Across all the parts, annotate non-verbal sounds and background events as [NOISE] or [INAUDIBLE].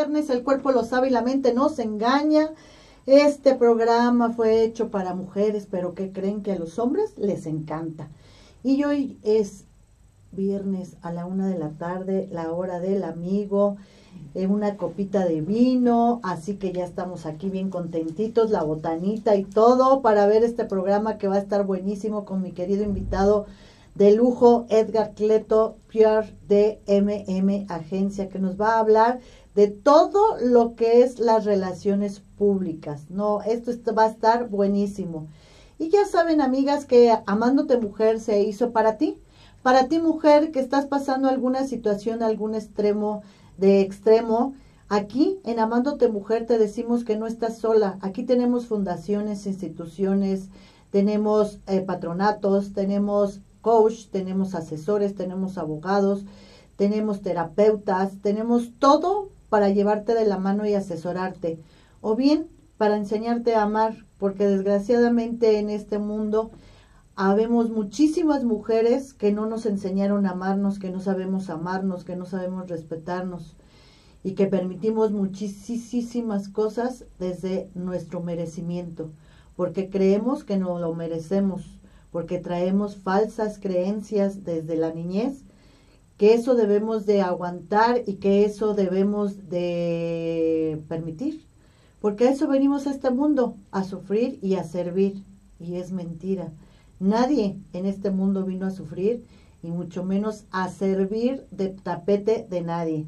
viernes, el cuerpo lo sabe y la mente no se engaña. Este programa fue hecho para mujeres, pero que creen que a los hombres les encanta. Y hoy es viernes a la una de la tarde, la hora del amigo, en una copita de vino, así que ya estamos aquí bien contentitos, la botanita y todo, para ver este programa que va a estar buenísimo con mi querido invitado de lujo, Edgar Cleto, Pierre de MM Agencia, que nos va a hablar de todo lo que es las relaciones públicas. No, esto va a estar buenísimo. Y ya saben, amigas, que Amándote Mujer se hizo para ti. Para ti, mujer, que estás pasando alguna situación, algún extremo de extremo, aquí en Amándote Mujer te decimos que no estás sola. Aquí tenemos fundaciones, instituciones, tenemos eh, patronatos, tenemos coach, tenemos asesores, tenemos abogados, tenemos terapeutas, tenemos todo para llevarte de la mano y asesorarte. O bien para enseñarte a amar, porque desgraciadamente en este mundo habemos muchísimas mujeres que no nos enseñaron a amarnos, que no sabemos amarnos, que no sabemos respetarnos y que permitimos muchísimas cosas desde nuestro merecimiento, porque creemos que no lo merecemos porque traemos falsas creencias desde la niñez, que eso debemos de aguantar y que eso debemos de permitir, porque a eso venimos a este mundo, a sufrir y a servir, y es mentira. Nadie en este mundo vino a sufrir y mucho menos a servir de tapete de nadie.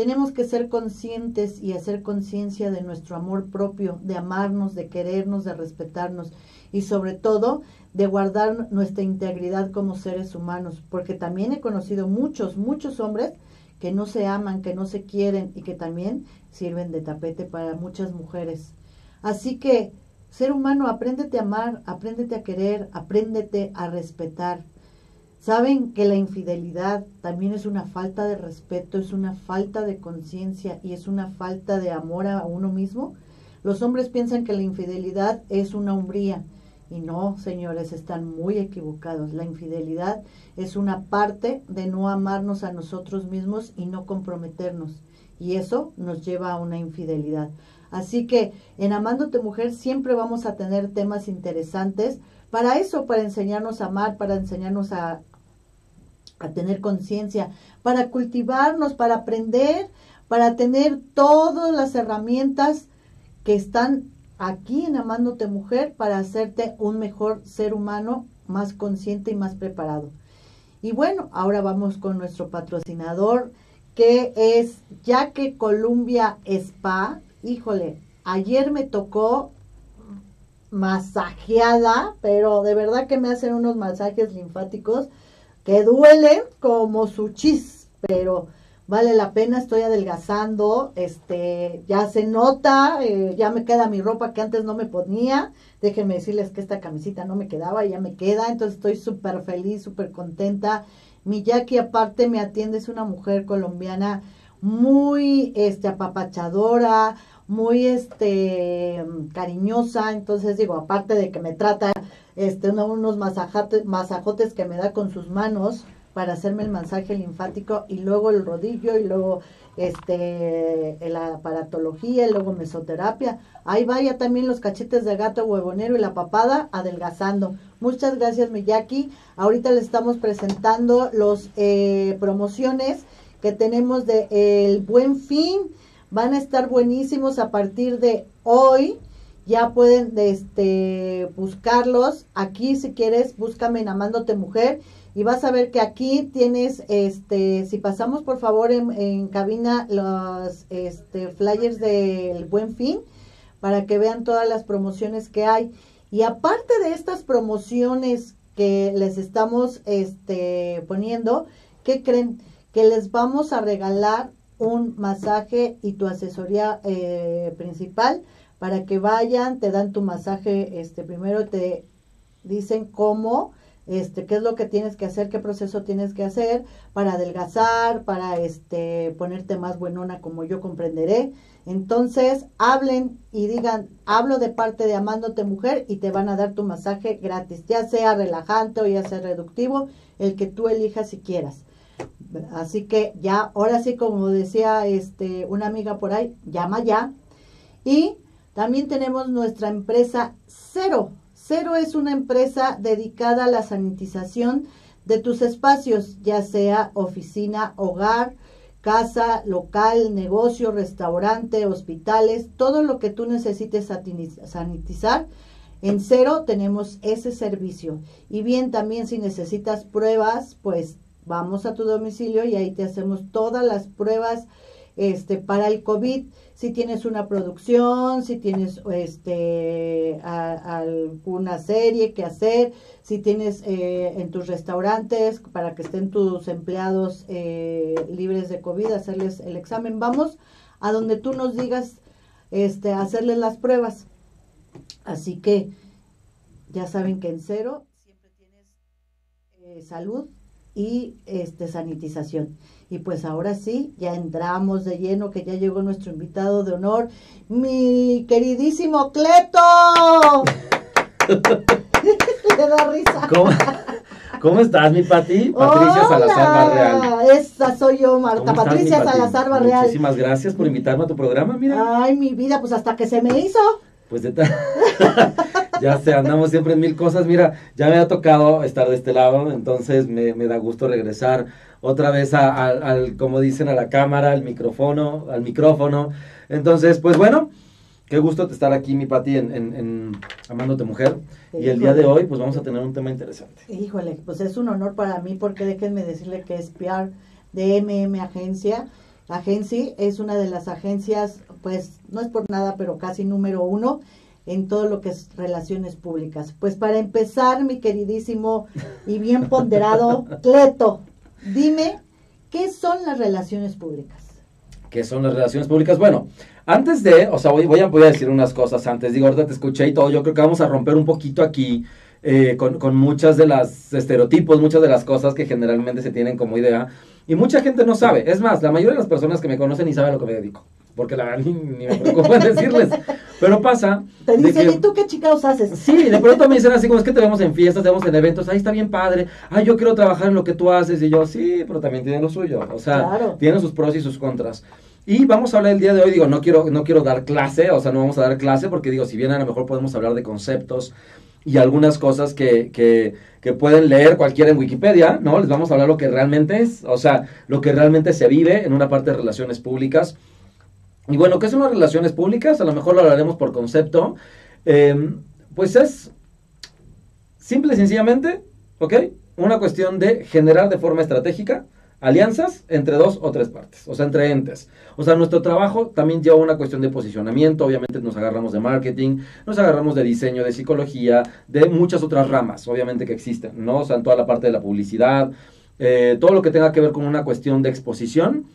Tenemos que ser conscientes y hacer conciencia de nuestro amor propio, de amarnos, de querernos, de respetarnos y sobre todo de guardar nuestra integridad como seres humanos, porque también he conocido muchos, muchos hombres que no se aman, que no se quieren y que también sirven de tapete para muchas mujeres. Así que, ser humano, apréndete a amar, apréndete a querer, apréndete a respetar. Saben que la infidelidad también es una falta de respeto, es una falta de conciencia y es una falta de amor a uno mismo. Los hombres piensan que la infidelidad es una umbría y no, señores, están muy equivocados. La infidelidad es una parte de no amarnos a nosotros mismos y no comprometernos. Y eso nos lleva a una infidelidad. Así que en Amándote Mujer siempre vamos a tener temas interesantes para eso, para enseñarnos a amar, para enseñarnos a, a tener conciencia, para cultivarnos, para aprender, para tener todas las herramientas que están aquí en Amándote Mujer para hacerte un mejor ser humano, más consciente y más preparado. Y bueno, ahora vamos con nuestro patrocinador que es ya que Columbia Spa. Híjole, ayer me tocó masajeada, pero de verdad que me hacen unos masajes linfáticos que duelen como su chis, pero vale la pena, estoy adelgazando, este, ya se nota, eh, ya me queda mi ropa que antes no me ponía, déjenme decirles que esta camisita no me quedaba, ya me queda, entonces estoy súper feliz, súper contenta. Mi Jackie aparte me atiende, es una mujer colombiana muy, este, apapachadora, muy, este, cariñosa, entonces digo, aparte de que me trata, este, unos masajotes, masajotes que me da con sus manos, para hacerme el masaje linfático y luego el rodillo y luego este la aparatología y luego mesoterapia. Ahí vaya también los cachetes de gato huevonero y la papada adelgazando. Muchas gracias Miyaki. Ahorita les estamos presentando los eh, promociones que tenemos de el Buen Fin. Van a estar buenísimos a partir de hoy. Ya pueden este buscarlos. Aquí si quieres búscame en Amándote Mujer y vas a ver que aquí tienes, este, si pasamos por favor en, cabina los este, flyers del Buen Fin para que vean todas las promociones que hay. Y aparte de estas promociones que les estamos este, poniendo, ¿qué creen? Que les vamos a regalar un masaje y tu asesoría eh, principal para que vayan, te dan tu masaje, este, primero te dicen cómo este, qué es lo que tienes que hacer, qué proceso tienes que hacer para adelgazar, para este, ponerte más buenona como yo comprenderé. Entonces, hablen y digan, hablo de parte de Amándote Mujer y te van a dar tu masaje gratis, ya sea relajante o ya sea reductivo, el que tú elijas si quieras. Así que ya, ahora sí, como decía este, una amiga por ahí, llama ya. Y también tenemos nuestra empresa Cero. Cero es una empresa dedicada a la sanitización de tus espacios, ya sea oficina, hogar, casa, local, negocio, restaurante, hospitales, todo lo que tú necesites sanitizar. En cero tenemos ese servicio. Y bien, también si necesitas pruebas, pues vamos a tu domicilio y ahí te hacemos todas las pruebas este, para el COVID, si tienes una producción, si tienes este, alguna serie que hacer, si tienes eh, en tus restaurantes para que estén tus empleados eh, libres de COVID, hacerles el examen. Vamos a donde tú nos digas este, hacerles las pruebas. Así que ya saben que en cero siempre tienes eh, salud y este, sanitización. Y pues ahora sí, ya entramos de lleno, que ya llegó nuestro invitado de honor, mi queridísimo Cleto. [LAUGHS] Le da risa. ¿Cómo, estás, mi Pati? Patricia Salazar Barreal. Esa soy yo, Marta. Patricia Salazar Barreal. Muchísimas gracias por invitarme a tu programa, mira. Ay, mi vida, pues hasta que se me hizo. Pues de [LAUGHS] ya sé, andamos siempre en mil cosas. Mira, ya me ha tocado estar de este lado, entonces me, me da gusto regresar otra vez a, al, como dicen, a la cámara, al micrófono, al micrófono. Entonces, pues bueno, qué gusto estar aquí, mi Pati, en, en, Amándote Mujer. Y el día de hoy, pues vamos a tener un tema interesante. Híjole, pues es un honor para mí porque déjenme decirle que es PR de MM Agencia. Agencia es una de las agencias, pues no es por nada, pero casi número uno en todo lo que es relaciones públicas. Pues para empezar, mi queridísimo y bien ponderado [LAUGHS] Cleto, Dime, ¿qué son las relaciones públicas? ¿Qué son las relaciones públicas? Bueno, antes de, o sea, voy, voy, a, voy a decir unas cosas antes. Digo, ahorita te escuché y todo. Yo creo que vamos a romper un poquito aquí eh, con, con muchas de las estereotipos, muchas de las cosas que generalmente se tienen como idea. Y mucha gente no sabe. Es más, la mayoría de las personas que me conocen ni saben a lo que me dedico porque la verdad ni, me preocupa decirles. Pero pasa. Te dicen, ¿y tú qué chicaos haces? Sí, de pronto me dicen así, como es que te vemos en fiestas, te vemos en eventos, ahí está bien padre, ay, yo quiero trabajar en lo que tú haces, y yo, sí, pero también tiene lo suyo, o sea, tiene sus pros y sus contras. Y vamos a hablar el día de hoy, digo, no quiero, no quiero dar clase, o sea, no vamos a dar clase, porque digo, si bien a lo mejor podemos hablar de conceptos y algunas cosas que, que, que pueden leer cualquiera en Wikipedia, ¿no? Les vamos a hablar lo que realmente es, o sea, lo que realmente se vive en una parte de relaciones públicas y bueno, ¿qué son las relaciones públicas? A lo mejor lo hablaremos por concepto. Eh, pues es simple y sencillamente, ¿ok? Una cuestión de generar de forma estratégica alianzas entre dos o tres partes, o sea, entre entes. O sea, nuestro trabajo también lleva una cuestión de posicionamiento, obviamente nos agarramos de marketing, nos agarramos de diseño, de psicología, de muchas otras ramas, obviamente que existen, ¿no? O sea, en toda la parte de la publicidad, eh, todo lo que tenga que ver con una cuestión de exposición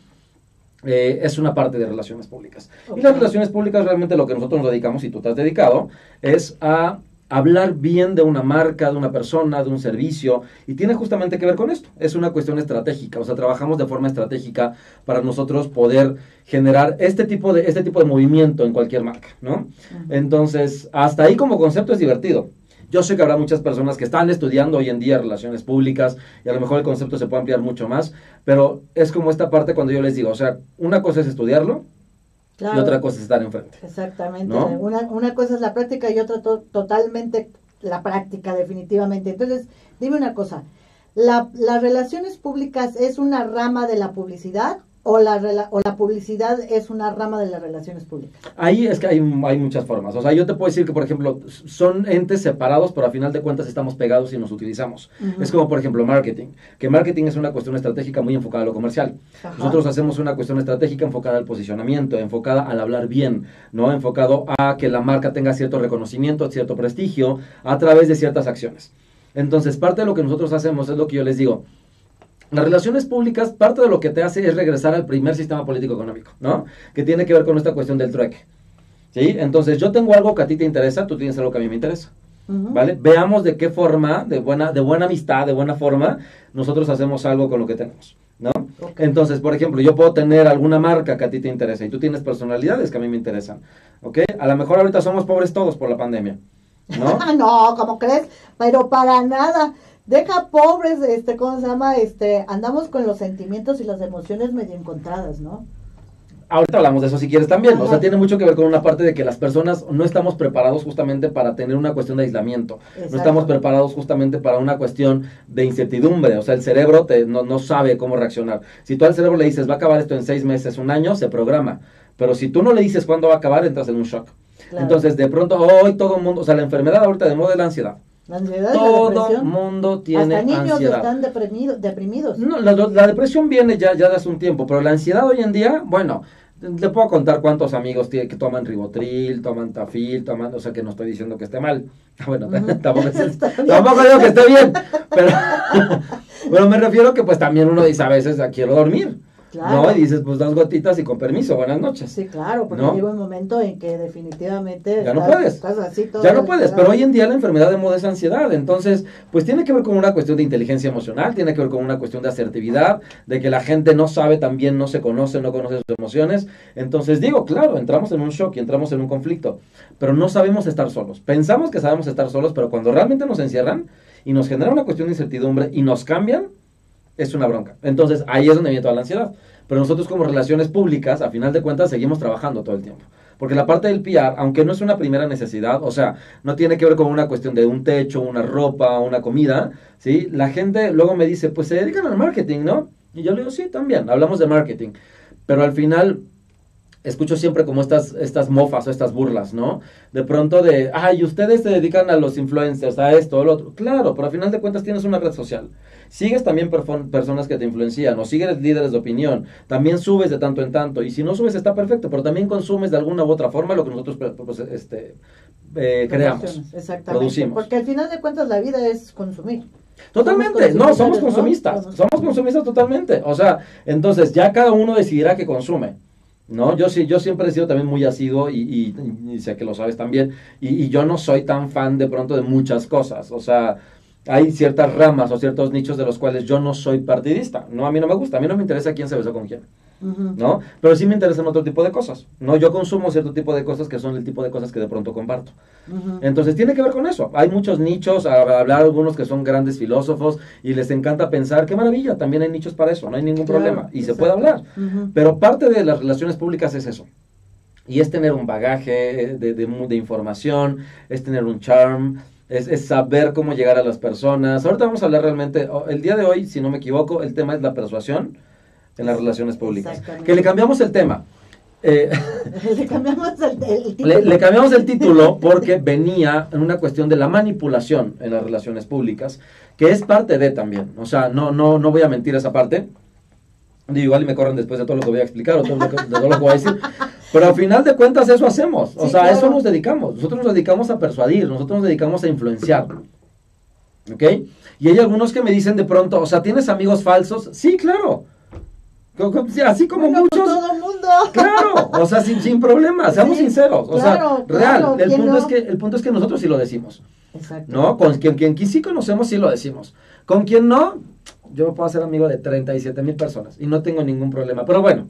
eh, es una parte de relaciones públicas. Y las relaciones públicas realmente lo que nosotros nos dedicamos, y tú te has dedicado, es a hablar bien de una marca, de una persona, de un servicio, y tiene justamente que ver con esto. Es una cuestión estratégica, o sea, trabajamos de forma estratégica para nosotros poder generar este tipo de, este tipo de movimiento en cualquier marca, ¿no? Entonces, hasta ahí como concepto es divertido. Yo sé que habrá muchas personas que están estudiando hoy en día relaciones públicas y a lo mejor el concepto se puede ampliar mucho más, pero es como esta parte cuando yo les digo, o sea, una cosa es estudiarlo y otra cosa es estar enfrente. Exactamente. Una, una, cosa es la práctica y otra totalmente la práctica, definitivamente. Entonces, dime una cosa, ¿la, ¿las relaciones públicas es una rama de la publicidad o la, o la publicidad es una rama de las relaciones públicas? Ahí es que hay, hay, muchas formas. O sea, yo te puedo decir que, por ejemplo, son entes separados, pero a final de cuentas estamos pegados y nos utilizamos. Es como, por ejemplo, marketing. Que marketing es una cuestión estratégica muy enfocada a lo comercial. Nosotros hacemos una cuestión estratégica enfocada al posicionamiento, enfocada al hablar bien, ¿no? Enfocado a que la marca tenga cierto reconocimiento, cierto prestigio, a través de ciertas acciones. Entonces, parte de lo que nosotros hacemos es lo que yo les digo las relaciones públicas, parte de lo que te hace es regresar al primer sistema político económico, ¿no? Que tiene que ver con esta cuestión del trueque. ¿Sí? Entonces, yo tengo algo que a ti te interesa, tú tienes algo que a mí me interesa. ¿Vale? Veamos de qué forma, de buena, de buena amistad, de buena forma, nosotros hacemos algo con lo que tenemos. ¿no? Entonces, por ejemplo, yo puedo tener alguna marca que a ti te interesa y tú tienes personalidades que a mí me interesan. ¿Ok? A lo mejor ahorita somos pobres todos por la pandemia. ¿No? [LAUGHS] no, ¿cómo crees? Pero para nada deja pobres, este, ¿cómo se llama? Este, andamos con los sentimientos y las emociones medio encontradas, ¿no? Ahorita hablamos de eso si quieres también. O sea, tiene mucho que ver con una parte de que las personas no estamos preparados justamente para tener una cuestión de aislamiento. No estamos preparados justamente para una cuestión de incertidumbre. O sea, el cerebro te, no, no sabe cómo reaccionar. Si tú al cerebro le dices, va a acabar esto en seis meses, un año, se programa. Pero si tú no le dices cuándo va a acabar, entras en un shock. Entonces, de pronto, hoy todo el mundo, o sea, la enfermedad ahorita de moda es la ansiedad. La ansiedad Todo el mundo tiene Hasta niños ansiedad. están deprimidos. deprimidos. No, la, la, depresión viene ya, ya de hace un tiempo, pero la ansiedad hoy en día, bueno, le puedo contar cuántos amigos tiene, que toman ribotril, toman tafil, toman, o sea que no estoy diciendo que esté mal. [LAUGHS] Bueno, [LAUGHS] tampoco, [LAUGHS] tampoco digo que esté bien, pero, pero me refiero que pues también uno dice a veces, quiero dormir. ¿No? Y dices, pues dos gotitas y con permiso, buenas noches. Sí, claro, porque llega un momento en que definitivamente ya no puedes. ya no puedes, pero hoy en día la enfermedad de moda es ansiedad, entonces, pues tiene que ver con una cuestión de inteligencia emocional, tiene que ver con una cuestión de asertividad, de que la gente no sabe también, no se conoce, no conoce sus emociones. Entonces, digo, claro, entramos en un shock y entramos en un conflicto, pero no sabemos estar solos. Pensamos que sabemos estar solos, pero cuando realmente nos encierran y nos genera una cuestión de incertidumbre y nos cambian, es una bronca. Entonces, ahí es donde viene toda la ansiedad. Pero nosotros como relaciones públicas, a final de cuentas, seguimos trabajando todo el tiempo. Porque la parte del PR, aunque no es una primera necesidad, o sea, no tiene que ver con una cuestión de un techo, una ropa, una comida, ¿sí? La gente luego me dice, pues se dedican al marketing, ¿no? Y yo le digo, sí, también, hablamos de marketing. Pero al final, escucho siempre como estas, estas mofas o estas burlas, ¿no? De pronto de, ay, ustedes se dedican a los influencers, a esto, a lo otro. Claro, pero al final de cuentas tienes una red social. Sigues también personas que te influencian o sigues líderes de opinión. También subes de tanto en tanto. Y si no subes está perfecto, pero también consumes de alguna u otra forma lo que nosotros pues, este, eh, creamos. Exactamente. Producimos. Porque al final de cuentas la vida es consumir. Totalmente, no, somos consumistas, somos consumistas totalmente. O sea, entonces ya cada uno decidirá qué consume. ¿No? Yo sí, yo siempre he sido también muy asiduo y, y, sé que lo sabes también, y, yo no soy tan fan de pronto de muchas cosas, o sea, hay ciertas ramas o ciertos nichos de los cuales yo no soy partidista, no, a mí no me gusta, a mí no me interesa quién se besó con quién, ¿no? Pero sí me interesan otro tipo de cosas, ¿no? Yo consumo cierto tipo de cosas que son el tipo de cosas que de pronto comparto. Entonces tiene que ver con eso. Hay muchos nichos, a hablar algunos que son grandes filósofos y les encanta pensar, qué maravilla, también hay nichos para eso, no hay ningún problema y se puede hablar. Pero parte de las relaciones públicas es eso. Y es tener un bagaje de, de, de información, es tener un charm, es, saber cómo llegar a las personas. Ahorita vamos a hablar realmente, el día de hoy, si no me equivoco, el tema es la persuasión en las relaciones públicas. Que le cambiamos el tema. Eh, [LAUGHS] le cambiamos el, [LAUGHS] título. Le, cambiamos el título porque venía en una cuestión de la manipulación en las relaciones públicas, que es parte de también. O sea, no, no, no voy a mentir esa parte. Digo, igual y me corren después de todo lo que voy a explicar o todo lo que, de todo lo que voy a decir. Pero al final de cuentas eso hacemos. O sea, a eso nos dedicamos. Nosotros nos dedicamos a persuadir, nosotros nos dedicamos a influenciar. ¿Ok? Y hay algunos que me dicen de pronto, o sea, ¿tienes amigos falsos? Sí, claro. Así como muchos. Todo el mundo. Claro, o sea, sin, sin problema, seamos sinceros. O sea, real. el, punto es que, el punto es que nosotros sí lo decimos. Exacto. ¿No? Con quien, quien sí conocemos, sí lo decimos. Con quien no, yo puedo ser amigo de 37 mil personas y no tengo ningún problema. Pero bueno,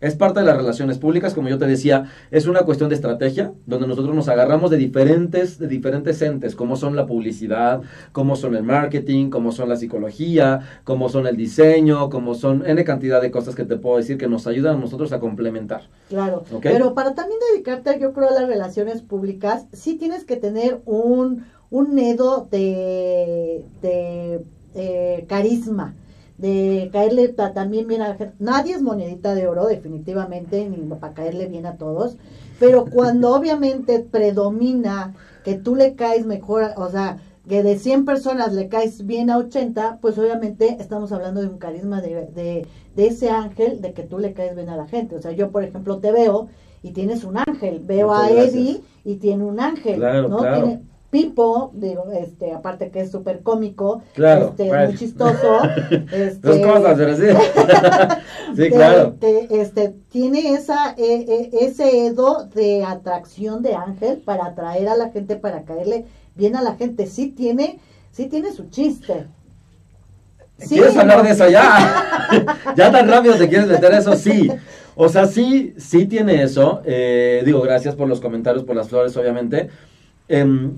es parte de las relaciones públicas, como yo te decía, es una cuestión de estrategia, donde nosotros nos agarramos de diferentes, de diferentes entes, como son la publicidad, como son el marketing, como son la psicología, como son el diseño, como son N cantidad de cosas que te puedo decir que nos ayudan a nosotros a complementar. Claro, pero para también dedicarte, yo creo, a las relaciones públicas, sí tienes que tener un, un nedo de, de eh, carisma de caerle también bien a la gente. Nadie es monedita de oro, definitivamente, ni para caerle bien a todos. Pero cuando [LAUGHS] obviamente predomina que tú le caes mejor, o sea, que de 100 personas le caes bien a 80, pues obviamente estamos hablando de un carisma de, de, de ese ángel de que tú le caes bien a la gente. O sea, yo, por ejemplo, te veo y tienes un ángel. Veo a Eddie y tiene un ángel. ¿no? Tiene, Pipo, digo, este, aparte que es súper cómico, este, muy chistoso. [LAUGHS] este, cosas, pero sí. [LAUGHS] sí, claro. este, tiene esa, e, e, ese edo de atracción de ángel para atraer a la gente, para caerle bien a la gente. Sí tiene, sí tiene su chiste. ¿Quieres hablar de eso ya? [LAUGHS] ya tan rápido te quieres meter eso, sí. O sea, sí, sí tiene eso. Eh, digo, gracias por los comentarios, por las flores, obviamente. Eh,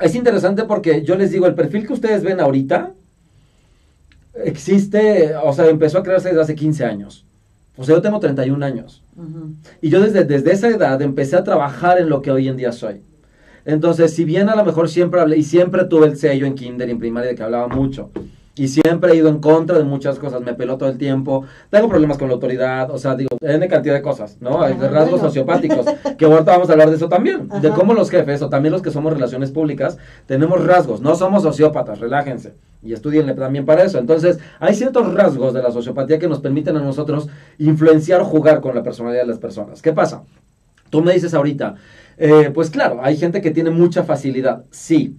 es interesante porque yo les digo, el perfil que ustedes ven ahorita existe, o sea, empezó a crearse desde hace 15 años. O sea, yo tengo 31 años. Y yo desde, desde esa edad empecé a trabajar en lo que hoy en día soy. Entonces, si bien a lo mejor siempre hablé, y siempre tuve el sello en kinder y en primaria de que hablaba mucho, y siempre he ido en contra de muchas cosas, me peló todo el tiempo, tengo problemas con la autoridad, o sea, digo, N cantidad de cosas, ¿no? Hay rasgos sociopáticos, que ahorita vamos a hablar de eso también, de cómo los jefes, o también los que somos relaciones públicas, tenemos rasgos, no somos sociópatas, relájense, y estudienle también para eso. Entonces, hay ciertos rasgos de la sociopatía que nos permiten a nosotros influenciar o jugar con la personalidad de las personas. ¿Qué pasa? Tú me dices ahorita, eh, pues claro, hay gente que tiene mucha facilidad, sí,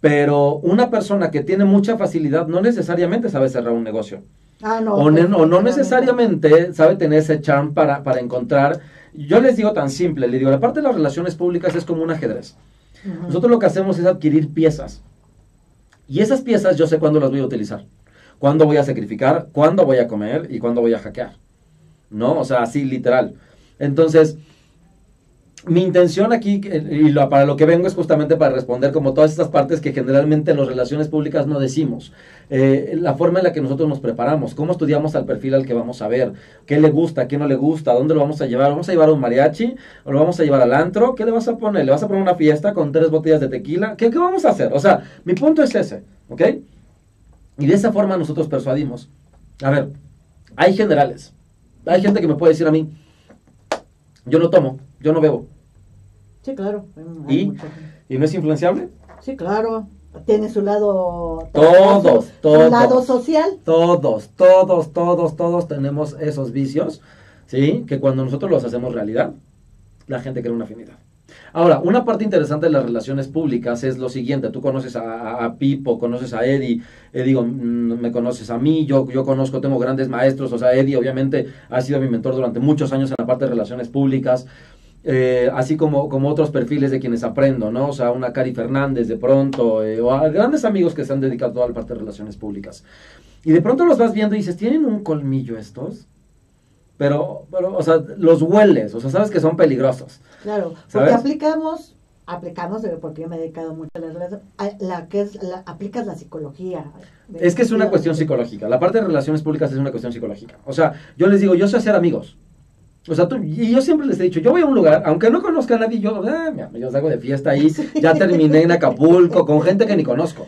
pero una persona que tiene mucha facilidad no necesariamente sabe cerrar un negocio. Ah, no, o, no necesariamente sabe tener ese charm para, para encontrar. Yo les digo tan simple, le digo, la parte de las relaciones públicas es como un ajedrez. Nosotros lo que hacemos es adquirir piezas. Y esas piezas yo sé cuándo las voy a utilizar. Cuándo voy a sacrificar, cuándo voy a comer y cuándo voy a hackear. ¿No? O sea, así literal. Entonces, mi intención aquí, y para lo que vengo es justamente para responder como todas estas partes que generalmente en las relaciones públicas no decimos. Eh, la forma en la que nosotros nos preparamos, cómo estudiamos al perfil al que vamos a ver, qué le gusta, qué no le gusta, dónde lo vamos a llevar, vamos a llevar a un mariachi, o lo vamos a llevar al antro, ¿qué le vas a poner? ¿Le vas a poner una fiesta con tres botellas de tequila? ¿Qué, qué vamos a hacer? O sea, mi punto es ese, ¿ok? Y de esa forma nosotros persuadimos. A ver, hay generales, hay gente que me puede decir a mí, yo no tomo, yo no bebo, Sí, claro. ¿Y? ¿Y no es influenciable? Sí, claro. Tiene su lado... Todos, todos. Su lado social. Todos, todos, todos, todos tenemos esos vicios, ¿sí? Que cuando nosotros los hacemos realidad, la gente crea una afinidad. Ahora, una parte interesante de las relaciones públicas es lo siguiente, tú conoces a, Pipo, conoces a Eddie, eh, digo, mm, me conoces a mí, yo, yo conozco, tengo grandes maestros, o sea, Eddie obviamente ha sido mi mentor durante muchos años en la parte de relaciones públicas, eh, así como, como otros perfiles de quienes aprendo, ¿no? O sea, una Cari Fernández de pronto, eh, o a grandes amigos que se han dedicado a toda la parte de relaciones públicas. Y de pronto los vas viendo y dices, ¿tienen un colmillo estos? Pero, pero, o sea, los hueles, o sea, sabes que son peligrosos. Claro, porque aplicamos, aplicamos, porque yo me he dedicado mucho a la relación, la que es, la, aplicas la psicología. Es que es una cuestión psicológica, la parte de relaciones públicas es una cuestión psicológica. O sea, yo les digo, yo sé hacer amigos, o sea, tú, y yo siempre les he dicho, yo voy a un lugar, aunque no conozca a nadie, yo, eh, yo salgo de fiesta ahí, ya terminé en Acapulco con gente que ni conozco.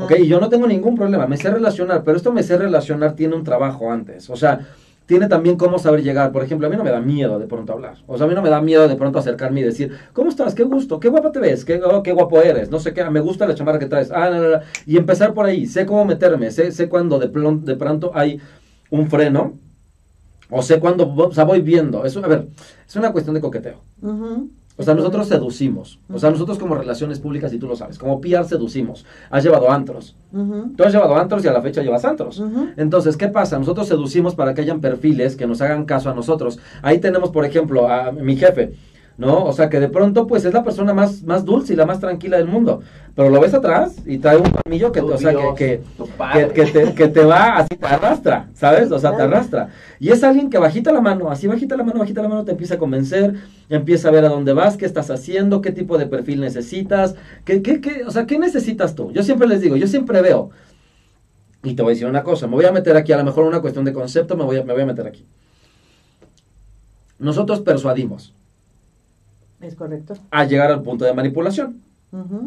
¿Ok? Y yo no tengo ningún problema, me sé relacionar, pero esto me sé relacionar tiene un trabajo antes. O sea, tiene también cómo saber llegar. Por ejemplo, a mí no me da miedo de pronto hablar. O sea, a mí no me da miedo de pronto acercarme y decir, ¿cómo estás? ¿Qué gusto? ¿Qué guapa te ves? ¿Qué, oh, qué guapo eres? No sé qué, me gusta la chamarra que traes. Ah, no, no, Y empezar por ahí. Sé cómo meterme, sé, sé cuando de, de pronto hay un freno o sé cuándo, o sea, voy viendo. Eso, a ver, es una cuestión de coqueteo. O sea, nosotros seducimos. O sea, nosotros como relaciones públicas, y tú lo sabes, como PR seducimos. Has llevado antros. Tú has llevado antros y a la fecha llevas antros. Entonces, ¿qué pasa? Nosotros seducimos para que hayan perfiles que nos hagan caso a nosotros. Ahí tenemos, por ejemplo, a mi jefe. ¿No? O sea, que de pronto, pues es la persona más, más dulce y la más tranquila del mundo. Pero lo ves atrás y trae un palmillo que, o sea, que, que, te, que, te, va así, te arrastra, ¿sabes? O sea, te arrastra. Y es alguien que bajita la mano, así bajita la mano, bajita la mano, te empieza a convencer, empieza a ver a dónde vas, qué estás haciendo, qué tipo de perfil necesitas, qué, qué, qué, o sea, qué necesitas tú. Yo siempre les digo, yo siempre veo, y te voy a decir una cosa, me voy a meter aquí, a lo mejor una cuestión de concepto, me voy a, me voy a meter aquí. Nosotros persuadimos es correcto. A llegar al punto de manipulación.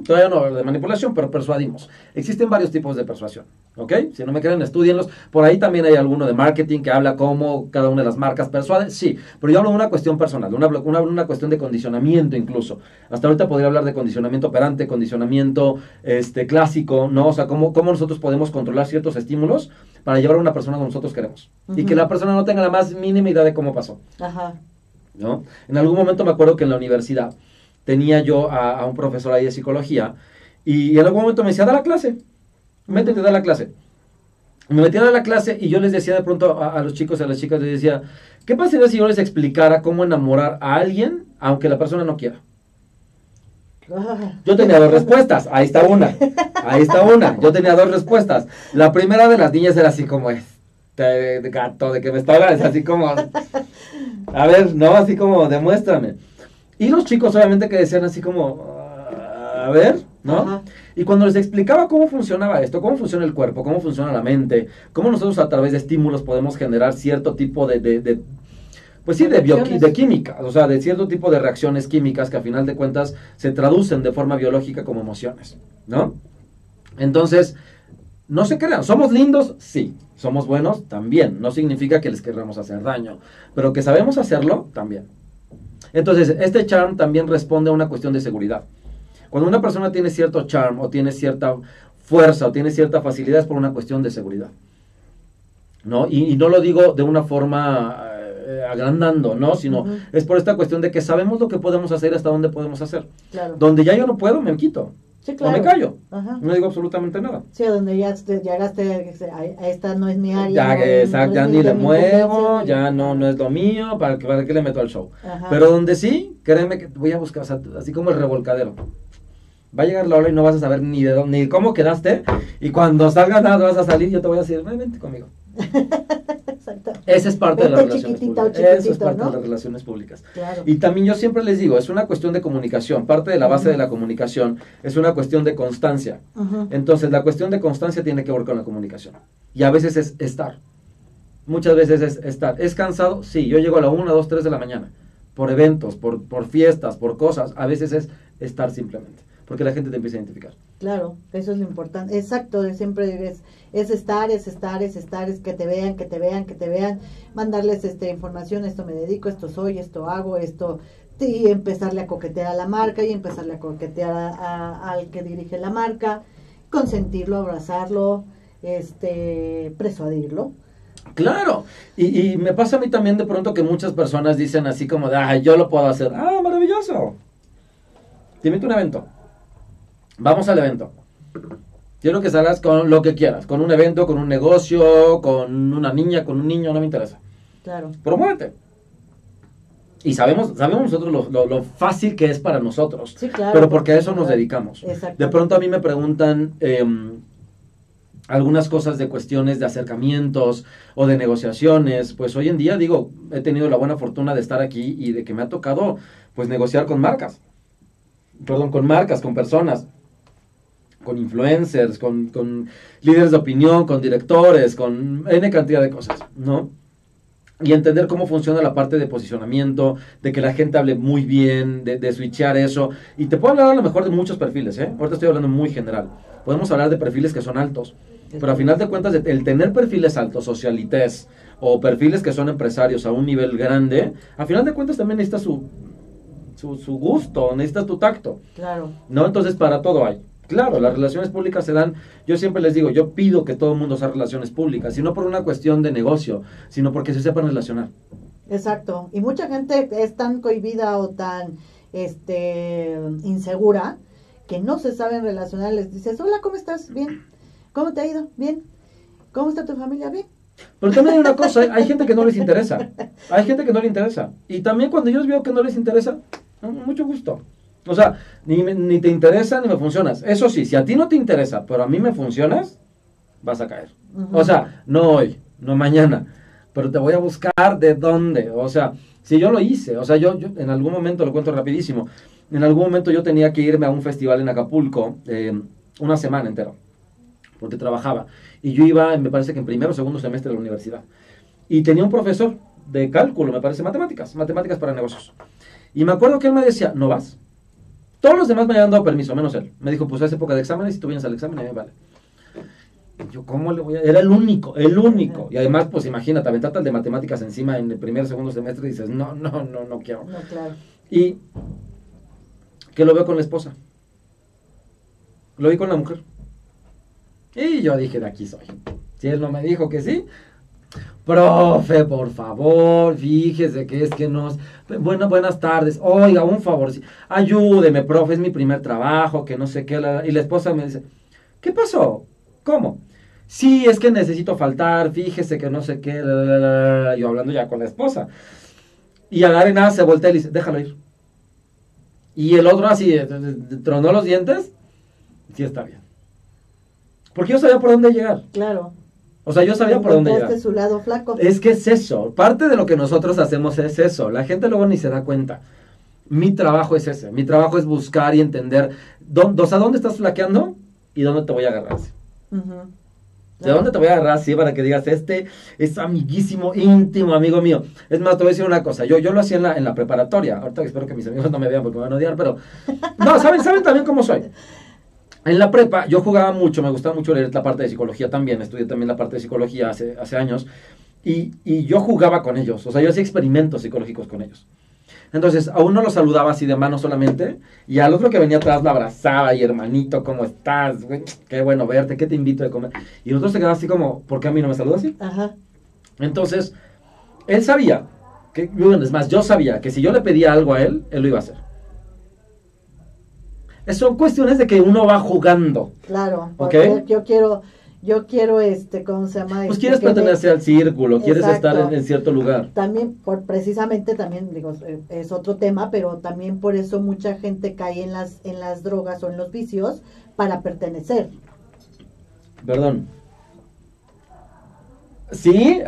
Todavía no de manipulación, pero persuadimos. Existen varios tipos de persuasión, ¿ok? Si no me creen, estudienlos. Por ahí también hay alguno de marketing que habla cómo cada una de las marcas persuade. Sí, pero yo hablo de una cuestión personal, una, una, una, cuestión de condicionamiento incluso. Hasta ahorita podría hablar de condicionamiento operante, condicionamiento este, clásico, ¿no? O sea, cómo, cómo nosotros podemos controlar ciertos estímulos para llevar a una persona como nosotros queremos. Y que la persona no tenga la más mínima idea de cómo pasó. Ajá. ¿No? En algún momento me acuerdo que en la universidad tenía yo a, un profesor ahí de psicología y, en algún momento me decía, da la clase, métete, da la clase. Me metía a la clase y yo les decía de pronto a, los chicos, a las chicas, les decía, ¿qué pasaría si yo les explicara cómo enamorar a alguien aunque la persona no quiera? Yo tenía dos respuestas, ahí está una, ahí está una, yo tenía dos respuestas. La primera de las niñas era así como, este gato, de que me estaba, así como, a ver, no, así como, demuéstrame. Y los chicos obviamente que decían así como, a ver, ¿no? Y cuando les explicaba cómo funcionaba esto, cómo funciona el cuerpo, cómo funciona la mente, cómo nosotros a través de estímulos podemos generar cierto tipo de, de, pues sí, de, de química, o sea, de cierto tipo de reacciones químicas que a final de cuentas se traducen de forma biológica como emociones, ¿no? Entonces, no se crean, ¿somos lindos? Sí. ¿Somos buenos? También. No significa que les queramos hacer daño, pero que sabemos hacerlo, también. Entonces, este charm también responde a una cuestión de seguridad. Cuando una persona tiene cierto charm o tiene cierta fuerza o tiene cierta facilidad es por una cuestión de seguridad. ¿No? Y, no lo digo de una forma eh, agrandando, ¿no? Sino es por esta cuestión de que sabemos lo que podemos hacer hasta dónde podemos hacer. Donde ya yo no puedo, me quito. Sí, claro. O me callo. No digo absolutamente nada. Sí, donde ya llegaste, a esta no es mi área. Ya, exacto, ya ni le muevo, ya no, no es lo mío, ¿para, para qué le meto al show? Pero donde sí, créeme que voy a buscar, o sea, así como el revolcadero. Va a llegar la hora y no vas a saber ni de dónde, ni cómo quedaste. Y cuando salgas nada, vas a salir, yo te voy a decir, vente conmigo. [LAUGHS] Exacto. Esa es parte de las relaciones públicas. Eso es parte de las relaciones públicas. Y también yo siempre les digo, es una cuestión de comunicación. Parte de la base de la comunicación es una cuestión de constancia. Entonces, la cuestión de constancia tiene que ver con la comunicación. Y a veces es estar. Muchas veces es estar. ¿Es cansado? Sí, yo llego a la 1, 2, 3 de la mañana. Por eventos, por, por fiestas, por cosas. A veces es estar simplemente porque la gente te empieza a identificar. Claro, eso es lo importante. Exacto, siempre es, es estar, es estar, es estar, es que te vean, que te vean, que te vean, mandarles esta información, esto me dedico, esto soy, esto hago, esto, y empezarle a coquetear a la marca y empezarle a coquetear al que dirige la marca, consentirlo, abrazarlo, este, persuadirlo. Claro, y, y, me pasa a mí también de pronto que muchas personas dicen así como de, ay, yo lo puedo hacer. Ah, maravilloso. Te a un evento Vamos al evento. Quiero que salgas con lo que quieras, con un evento, con un negocio, con una niña, con un niño, no me interesa. Claro. Promuévete. Y sabemos, sabemos nosotros lo, fácil que es para nosotros. Sí, claro. Pero porque a eso nos dedicamos. De pronto a mí me preguntan em, algunas cosas de cuestiones de acercamientos o de negociaciones. Pues hoy en día, digo, he tenido la buena fortuna de estar aquí y de que me ha tocado, pues, negociar con marcas. Perdón, con marcas, con personas con influencers, con, con, líderes de opinión, con directores, con N cantidad de cosas, ¿no? Y entender cómo funciona la parte de posicionamiento, de que la gente hable muy bien, de, de switchear eso. Y te puedo hablar a lo mejor de muchos perfiles, ¿eh? Ahorita estoy hablando muy general. Podemos hablar de perfiles que son altos. Pero a final de cuentas, el tener perfiles altos, socialites, o perfiles que son empresarios a un nivel grande, a final de cuentas también necesitas su, su, su gusto, necesitas tu tacto. Claro. ¿No? Entonces, para todo hay. Claro, las relaciones públicas se dan, yo siempre les digo, yo pido que todo el mundo sea relaciones públicas, y no por una cuestión de negocio, sino porque se sepan relacionar. Exacto, y mucha gente es tan cohibida o tan este insegura que no se saben relacionar, les dices, hola, ¿cómo estás? Bien. ¿Cómo te ha ido? Bien. ¿Cómo está tu familia? Bien. Pero también hay una cosa, hay gente que no les interesa, [LAUGHS] hay gente que no le interesa, y también cuando yo veo que no les interesa, mucho gusto. O sea, ni, ni te interesa ni me funcionas. Eso sí, si a ti no te interesa, pero a mí me funcionas, vas a caer. O sea, no hoy, no mañana, pero te voy a buscar de dónde. O sea, si yo lo hice, o sea, yo, yo en algún momento, lo cuento rapidísimo, en algún momento yo tenía que irme a un festival en Acapulco eh, una semana entera, porque trabajaba. Y yo iba, me parece que en primero o segundo semestre de la universidad. Y tenía un profesor de cálculo, me parece, matemáticas, matemáticas para negocios. Y me acuerdo que él me decía, no vas. Todos los demás me habían dado permiso, menos él. Me dijo, pues es época de exámenes y tú vienes al examen, a mí vale. yo, ¿cómo le voy a...? Era el único, el único. Y además, pues imagínate, aventarte el de matemáticas encima en el primer, segundo semestre y dices, no, no, no, no quiero. No, claro. Y que lo veo con la esposa. Lo vi con la mujer. Y yo dije, de aquí soy. Si él no me dijo que sí, Profe, por favor, fíjese que es que nos... Bueno, buenas tardes. Oiga, un favor, ayúdeme, profe, es mi primer trabajo, que no sé qué. Y la esposa me dice, ¿qué pasó? ¿Cómo? Sí, es que necesito faltar, fíjese que no sé qué. Yo hablando ya con la esposa. Y a la nada se voltea y dice, déjalo ir. Y el otro así, eh, tronó los dientes. Sí, está bien. Porque yo sabía por dónde llegar. Claro. O sea, yo sabía por dónde llegar. su lado flaco. Es que es eso. Parte de lo que nosotros hacemos es eso. La gente luego ni se da cuenta. Mi trabajo es ese. Mi trabajo es buscar y entender dónde, o sea, dónde estás flaqueando y dónde te voy a agarrar. ¿De dónde te voy a agarrar así para que digas, este es amiguísimo, íntimo amigo mío? Es más, te voy a decir una cosa, yo, yo lo hacía en la, en la preparatoria, ahorita espero que mis amigos no me vean porque me van a odiar, pero... No, ¿saben, saben también cómo soy. En la prepa yo jugaba mucho, me gustaba mucho leer la parte de psicología también, estudié también la parte de psicología hace, hace años, y, y yo jugaba con ellos, o sea, yo hacía experimentos psicológicos con ellos. Entonces, a uno lo saludaba así de mano solamente, y al otro que venía atrás lo abrazaba, y hermanito, ¿cómo estás? qué bueno verte, ¿qué te invito a comer? Y el otro se quedaba así como, ¿por qué a mí no me saluda así? Ajá. Entonces, él sabía, que, es más, yo sabía que si yo le pedía algo a él, él lo iba a hacer. Son cuestiones de que uno va jugando. Claro, porque yo quiero yo quiero, este, ¿cómo se llama? Pues quieres pertenecer al círculo, quieres estar en, cierto lugar. También, por, precisamente, también, digo, es otro tema, pero también por eso mucha gente cae en las, en las drogas o en los vicios para pertenecer. Perdón. ¿Sí?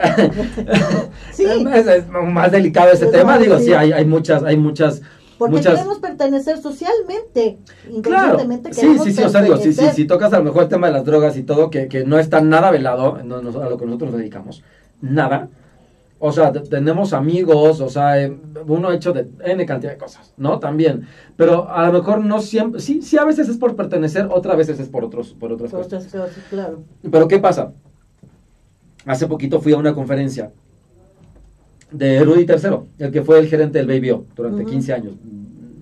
[LAUGHS] sí. es, más delicado ese tema, digo, sí, hay, hay muchas, hay muchas porque queremos pertenecer socialmente. Claro, sí, sí, sí, o sea, digo, sí, sí, si tocas a lo mejor el tema de las drogas y todo, que, que no está nada velado no, no, a lo que nosotros nos dedicamos, nada. O sea, tenemos amigos, o sea, eh, uno hecho de N cantidad de cosas, ¿no? También. Pero a lo mejor no siempre, sí, sí a veces es por pertenecer, otras veces es por otros, por otras cosas. claro. Pero ¿qué pasa? Hace poquito fui a una conferencia de Rudy III, el que fue el gerente del Baby O durante 15 años.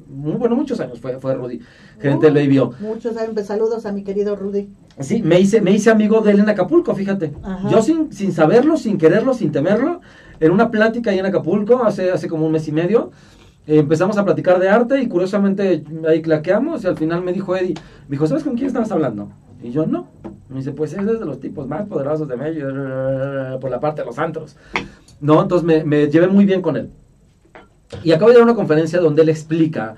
bueno, muchos años fue, fue Rudy, gerente del Baby O. Muchos años, saludos a mi querido Rudy. Sí, me hice, me hice amigo de él en Acapulco, fíjate. Yo sin, sin saberlo, sin quererlo, sin temerlo, en una plática ahí en Acapulco, hace, hace como un mes y medio, eh, empezamos a platicar de arte y curiosamente ahí claqueamos y al final me dijo Eddie, me dijo, ¿sabes con quién estabas hablando? Y yo, no. Me dice, pues es de los tipos más poderosos de México, por la parte de los antros. ¿No? Entonces me, me, llevé muy bien con él. Y acabo de dar una conferencia donde él explica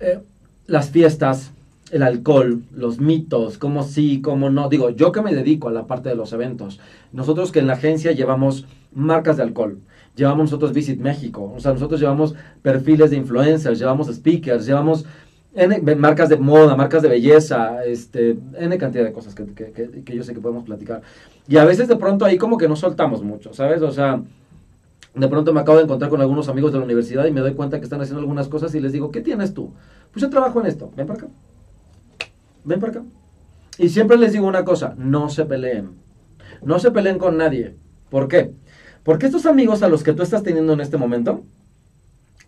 eh, las fiestas, el alcohol, los mitos, cómo sí, cómo no. Digo, yo que me dedico a la parte de los eventos, nosotros que en la agencia llevamos marcas de alcohol, llevamos nosotros Visit México, o sea, nosotros llevamos perfiles de influencers, llevamos speakers, llevamos marcas de moda, marcas de belleza, este, N cantidad de cosas que, que, que, que yo sé que podemos platicar. Y a veces de pronto ahí como que no soltamos mucho, ¿sabes? O sea, de pronto me acabo de encontrar con algunos amigos de la universidad y me doy cuenta que están haciendo algunas cosas y les digo, ¿qué tienes tú? Pues yo trabajo en esto, ven para acá. Ven para acá. Y siempre les digo una cosa, no se peleen. No se peleen con nadie. ¿Por qué? Porque estos amigos a los que tú estás teniendo en este momento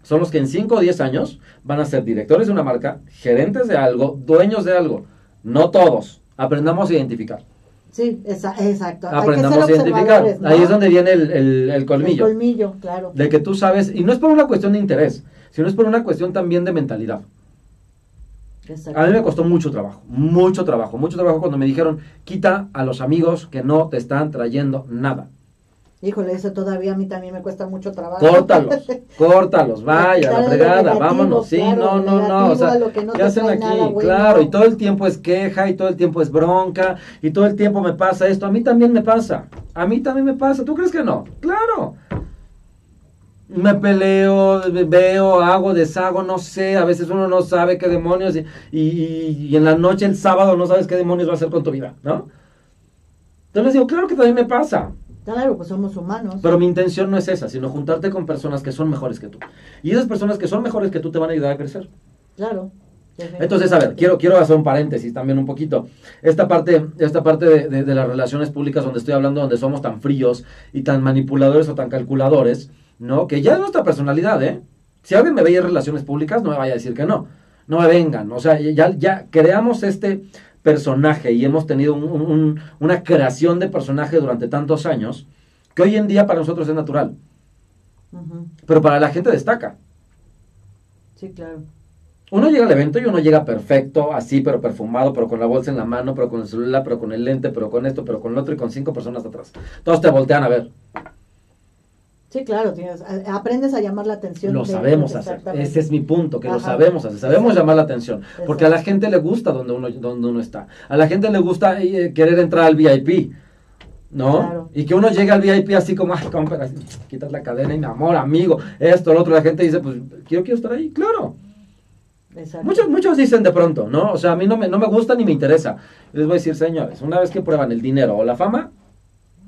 son los que en 5 o 10 años van a ser directores de una marca, gerentes de algo, dueños de algo. No todos. Aprendamos a identificar. Sí, exacto. Aprendamos a identificar. Ahí es donde viene el, el, colmillo. El colmillo, claro. De que tú sabes, y no es por una cuestión de interés, sino es por una cuestión también de mentalidad. A mí me costó mucho trabajo, mucho trabajo, mucho trabajo cuando me dijeron, quita a los amigos que no te están trayendo nada. Híjole, eso todavía a mí también me cuesta mucho trabajo. Córtalos, [LAUGHS] córtalos, vaya, la fregada, vámonos. Sí, no, no, no, o sea, ¿qué hacen aquí? Claro, y todo el tiempo es queja, y todo el tiempo es bronca, y todo el tiempo me pasa esto. A mí también me pasa, a mí también me pasa. ¿Tú crees que no? Claro. Me peleo, veo, hago, deshago, no sé, a veces uno no sabe qué demonios, y, y, y en la noche, el sábado, no sabes qué demonios va a hacer con tu vida, ¿no? Entonces digo, claro que también me pasa. Claro, pues somos humanos. Pero mi intención no es esa, sino juntarte con personas que son mejores que tú. Y esas personas que son mejores que tú te van a ayudar a crecer. Claro. Entonces, a ver, quiero, quiero hacer un paréntesis también un poquito. Esta parte, esta parte de, de, las relaciones públicas donde estoy hablando, donde somos tan fríos y tan manipuladores o tan calculadores, ¿no? Que ya es nuestra personalidad, ¿eh? Si alguien me veía en relaciones públicas, no me vaya a decir que no. No me vengan. O sea, ya, ya creamos este, personaje y hemos tenido una creación de personaje durante tantos años que hoy en día para nosotros es natural. Pero para la gente destaca. Sí, claro. Uno llega al evento y uno llega perfecto, así, pero perfumado, pero con la bolsa en la mano, pero con el celular, pero con el lente, pero con esto, pero con lo otro y con cinco personas atrás. Todos te voltean a ver. Sí, claro, aprendes a llamar la atención. Lo sabemos hacer. Ese es mi punto, que lo sabemos hacer. Sabemos llamar la atención. Porque a la gente le gusta donde uno, donde uno está. A la gente le gusta eh, querer entrar al VIP. ¿no? Y que uno llegue al VIP así como, ay, compra, quitas la cadena y mi amor, amigo, esto, lo otro, la gente dice, pues, quiero, quiero estar ahí, claro. Muchos, muchos dicen de pronto, ¿no? O sea, a mí no me, no me gusta ni me interesa. Les voy a decir, señores, una vez que prueban el dinero o la fama,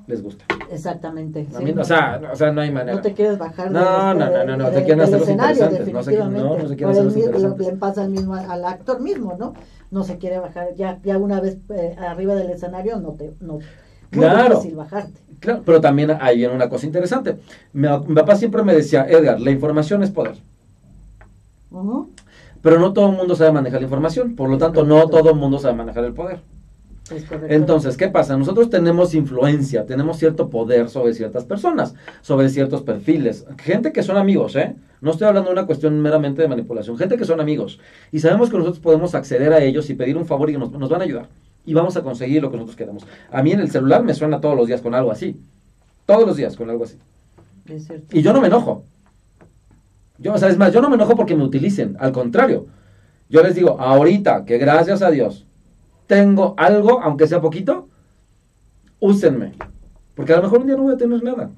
les gusta. Exactamente. o, sea, o sea, no hay manera. No te quieres bajar no, no, no, no, no, te quieren hacer los interesantes. No, se, no, no se quieren hacer los interesantes. Le pasa al, mismo, al actor mismo, ¿no? No se quiere bajar. Ya, ya una vez eh, arriba del escenario, no te... No, claro. es fácil bajarte. Claro, pero también hay una cosa interesante. Mi, mi, papá siempre me decía, Edgar, la información es poder. Pero no todo el mundo sabe manejar la información, por lo tanto, no todo el mundo sabe manejar el poder. Entonces, ¿qué pasa? Nosotros tenemos influencia, tenemos cierto poder sobre ciertas personas, sobre ciertos perfiles, gente que son amigos, ¿eh? No estoy hablando de una cuestión meramente de manipulación, gente que son amigos y sabemos que nosotros podemos acceder a ellos y pedir un favor y nos, nos van a ayudar y vamos a conseguir lo que nosotros queremos. A mí en el celular me suena todos los días con algo así, todos los días con algo así. Y yo no me enojo. Yo, o sea, es más, yo no me enojo porque me utilicen, al contrario. Yo les digo, ahorita que gracias a Dios tengo algo, aunque sea poquito, úsenme. Porque a lo mejor un día no voy a tener nada.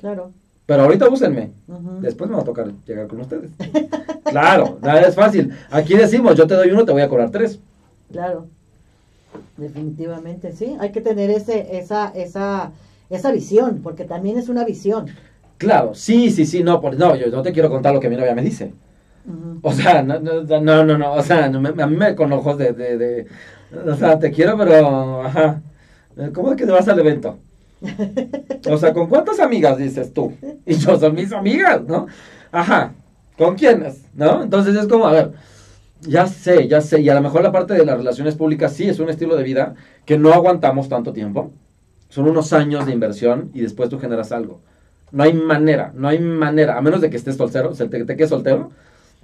Claro. Pero ahorita úsenme. Después me va a tocar llegar con ustedes. [LAUGHS] claro, nada es fácil. Aquí decimos, yo te doy uno, te voy a cobrar tres. Claro. Definitivamente, sí. Hay que tener ese, esa, esa, esa visión, porque también es una visión. Claro, sí, sí, sí, no, no, yo no te quiero contar lo que mi novia me dice. O sea, no, no, no, no, o sea, a mí me con ojos de, de, o sea, te quiero, pero, ajá, ¿cómo es que te vas al evento? O sea, ¿con cuántas amigas dices tú? Y yo son mis amigas, ¿no? Ajá, ¿con quiénes? ¿No? Entonces es como, a ver, ya sé, ya sé, y a lo mejor la parte de las relaciones públicas sí es un estilo de vida que no aguantamos tanto tiempo. Son unos años de inversión y después tú generas algo. No hay manera, no hay manera, a menos de que estés soltero, te, te quedes soltero,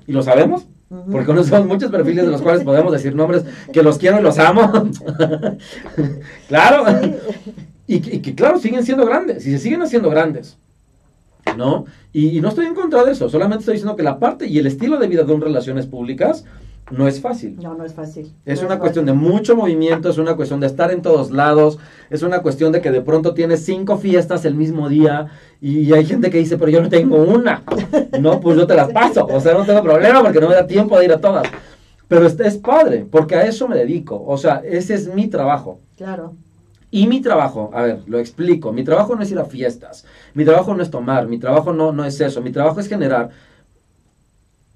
y lo sabemos, porque conocemos muchos perfiles de los cuales podemos decir nombres que los quiero y los amo. [LAUGHS] claro. Y, que claro, siguen siendo grandes, y se siguen haciendo grandes. ¿No? Y, y, no estoy en contra de eso, solamente estoy diciendo que la parte y el estilo de vida de un relaciones públicas no es fácil. No, no es fácil. Es una cuestión de mucho movimiento, es una cuestión de estar en todos lados, es una cuestión de que de pronto tienes cinco fiestas el mismo día y hay gente que dice, pero yo no tengo una. [LAUGHS] No, pues yo te las paso, o sea, no tengo problema porque no me da tiempo de ir a todas. Pero es, es padre, porque a eso me dedico, o sea, ese es mi trabajo. Claro. Y mi trabajo, a ver, lo explico, mi trabajo no es ir a fiestas, mi trabajo no es tomar, mi trabajo no, no es eso, mi trabajo es generar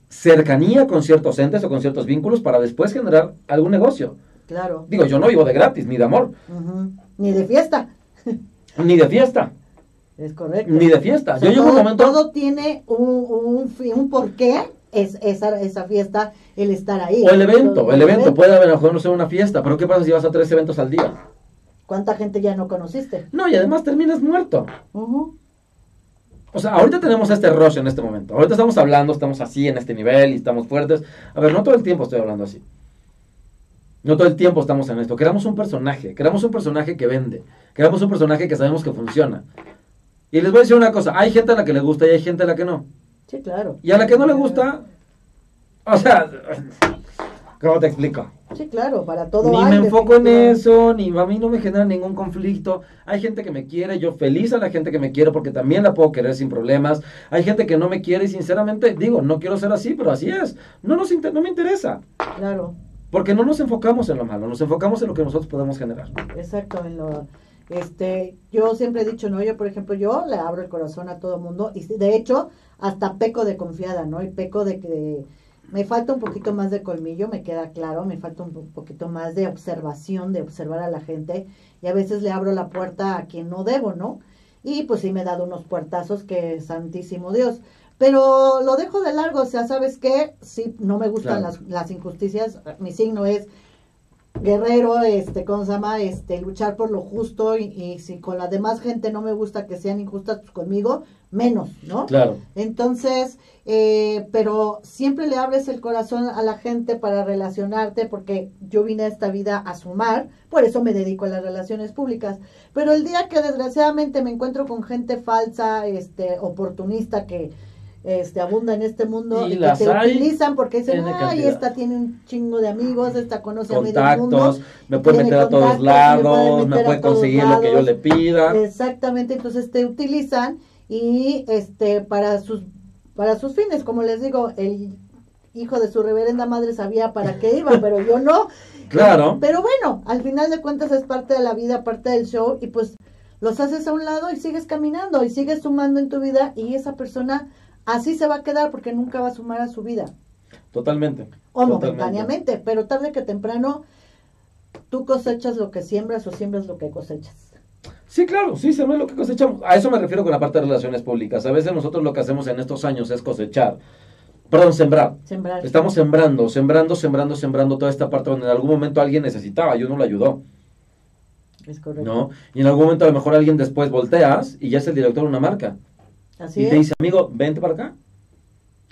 cercanía con ciertos entes o con ciertos vínculos para después generar algún negocio. Claro. Digo, yo no vivo de gratis, ni de amor. Ni de fiesta. [LAUGHS] ni de fiesta. Es correcto. Ni de fiesta. yo todo, un momento... Todo tiene un, un, un porqué es esa, esa fiesta, el estar ahí. O el evento, el evento. Puede haber a lo mejor no ser una fiesta, pero ¿qué pasa si vas a tres eventos al día? ¿Cuánta gente ya no conociste? No, y además terminas muerto. O sea, ahorita tenemos este rush en este momento. Ahorita estamos hablando, estamos así en este nivel y estamos fuertes. A ver, no todo el tiempo estoy hablando así. No todo el tiempo estamos en esto. Queramos un personaje. Queramos un personaje que vende. Queramos un personaje que sabemos que funciona. Y les voy a decir una cosa. Hay gente a la que le gusta y hay gente a la que no. Sí, claro. Y a la que no le gusta... O sea... ¿Cómo te explico? Sí, claro, para todo. Ni me enfoco en eso, ni a mí no me genera ningún conflicto. Hay gente que me quiere, yo feliz a la gente que me quiere porque también la puedo querer sin problemas. Hay gente que no me quiere y sinceramente digo, no quiero ser así, pero así es. No, nos no me interesa. Claro. Porque no nos enfocamos en lo malo, nos enfocamos en lo que nosotros podemos generar. Exacto, en lo... Este, yo siempre he dicho, no, yo por ejemplo, yo le abro el corazón a todo mundo y de hecho hasta peco de confiada, ¿no? Y peco de que me falta un poquito más de colmillo, me queda claro, me falta un poquito más de observación, de observar a la gente y a veces le abro la puerta a quien no debo, ¿no? Y pues sí me he dado unos puertazos que santísimo Dios. Pero lo dejo de largo, o sea, ¿sabes qué? Sí, no me gustan las, las injusticias, mi signo es guerrero, este, ¿cómo se llama? Este, luchar por lo justo y, si con la demás gente no me gusta que sean injustas, pues conmigo menos, ¿no? Claro. Entonces, eh, pero siempre le abres el corazón a la gente para relacionarte, porque yo vine a esta vida a sumar, por eso me dedico a las relaciones públicas. Pero el día que desgraciadamente me encuentro con gente falsa, este, oportunista, que este, abunda en este mundo y, que te utilizan porque dicen, ay, esta tiene un chingo de amigos, esta conoce a medio mundo. Me puede meter a todos lados, me puede, conseguir lo que yo le pida. Exactamente, entonces te utilizan y este para sus para sus fines, como les digo, el hijo de su reverenda madre sabía para qué iba, [LAUGHS] pero yo no. Claro. Pero bueno, al final de cuentas es parte de la vida, parte del show y pues los haces a un lado y sigues caminando y sigues sumando en tu vida y esa persona así se va a quedar porque nunca va a sumar a su vida. Totalmente. O momentáneamente, pero tarde que temprano tú cosechas lo que siembras o siembras lo que cosechas. Sí, claro, sí, se ve lo que cosechamos. A eso me refiero con la parte de relaciones públicas. A veces nosotros lo que hacemos en estos años es cosechar. Perdón, sembrar. Sembrar. Estamos sembrando, sembrando, sembrando, sembrando toda esta parte donde en algún momento alguien necesitaba y uno lo ayudó. Es correcto. ¿No? Y en algún momento a lo mejor alguien después volteas y ya es el director de una marca. Así y te dice, amigo, vente para acá.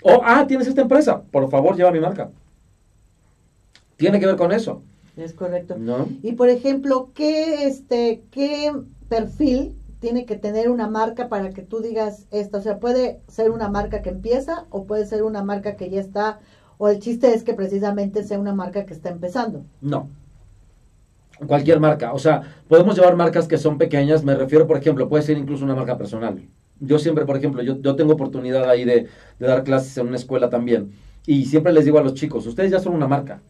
O, ah, tienes esta empresa, por favor, lleva mi marca. Tiene que ver con eso. Es correcto. ¿No? Y por ejemplo, ¿qué, este, qué perfil tiene que tener una marca para que tú digas esto? O sea, puede ser una marca que empieza o puede ser una marca que ya está, o el chiste es que precisamente sea una marca que está empezando. No. Cualquier marca. O sea, podemos llevar marcas que son pequeñas, me refiero, por ejemplo, puede ser incluso una marca personal. Yo siempre, por ejemplo, yo, yo tengo oportunidad ahí de, de dar clases en una escuela también. Y siempre les digo a los chicos, ustedes ya son una marca.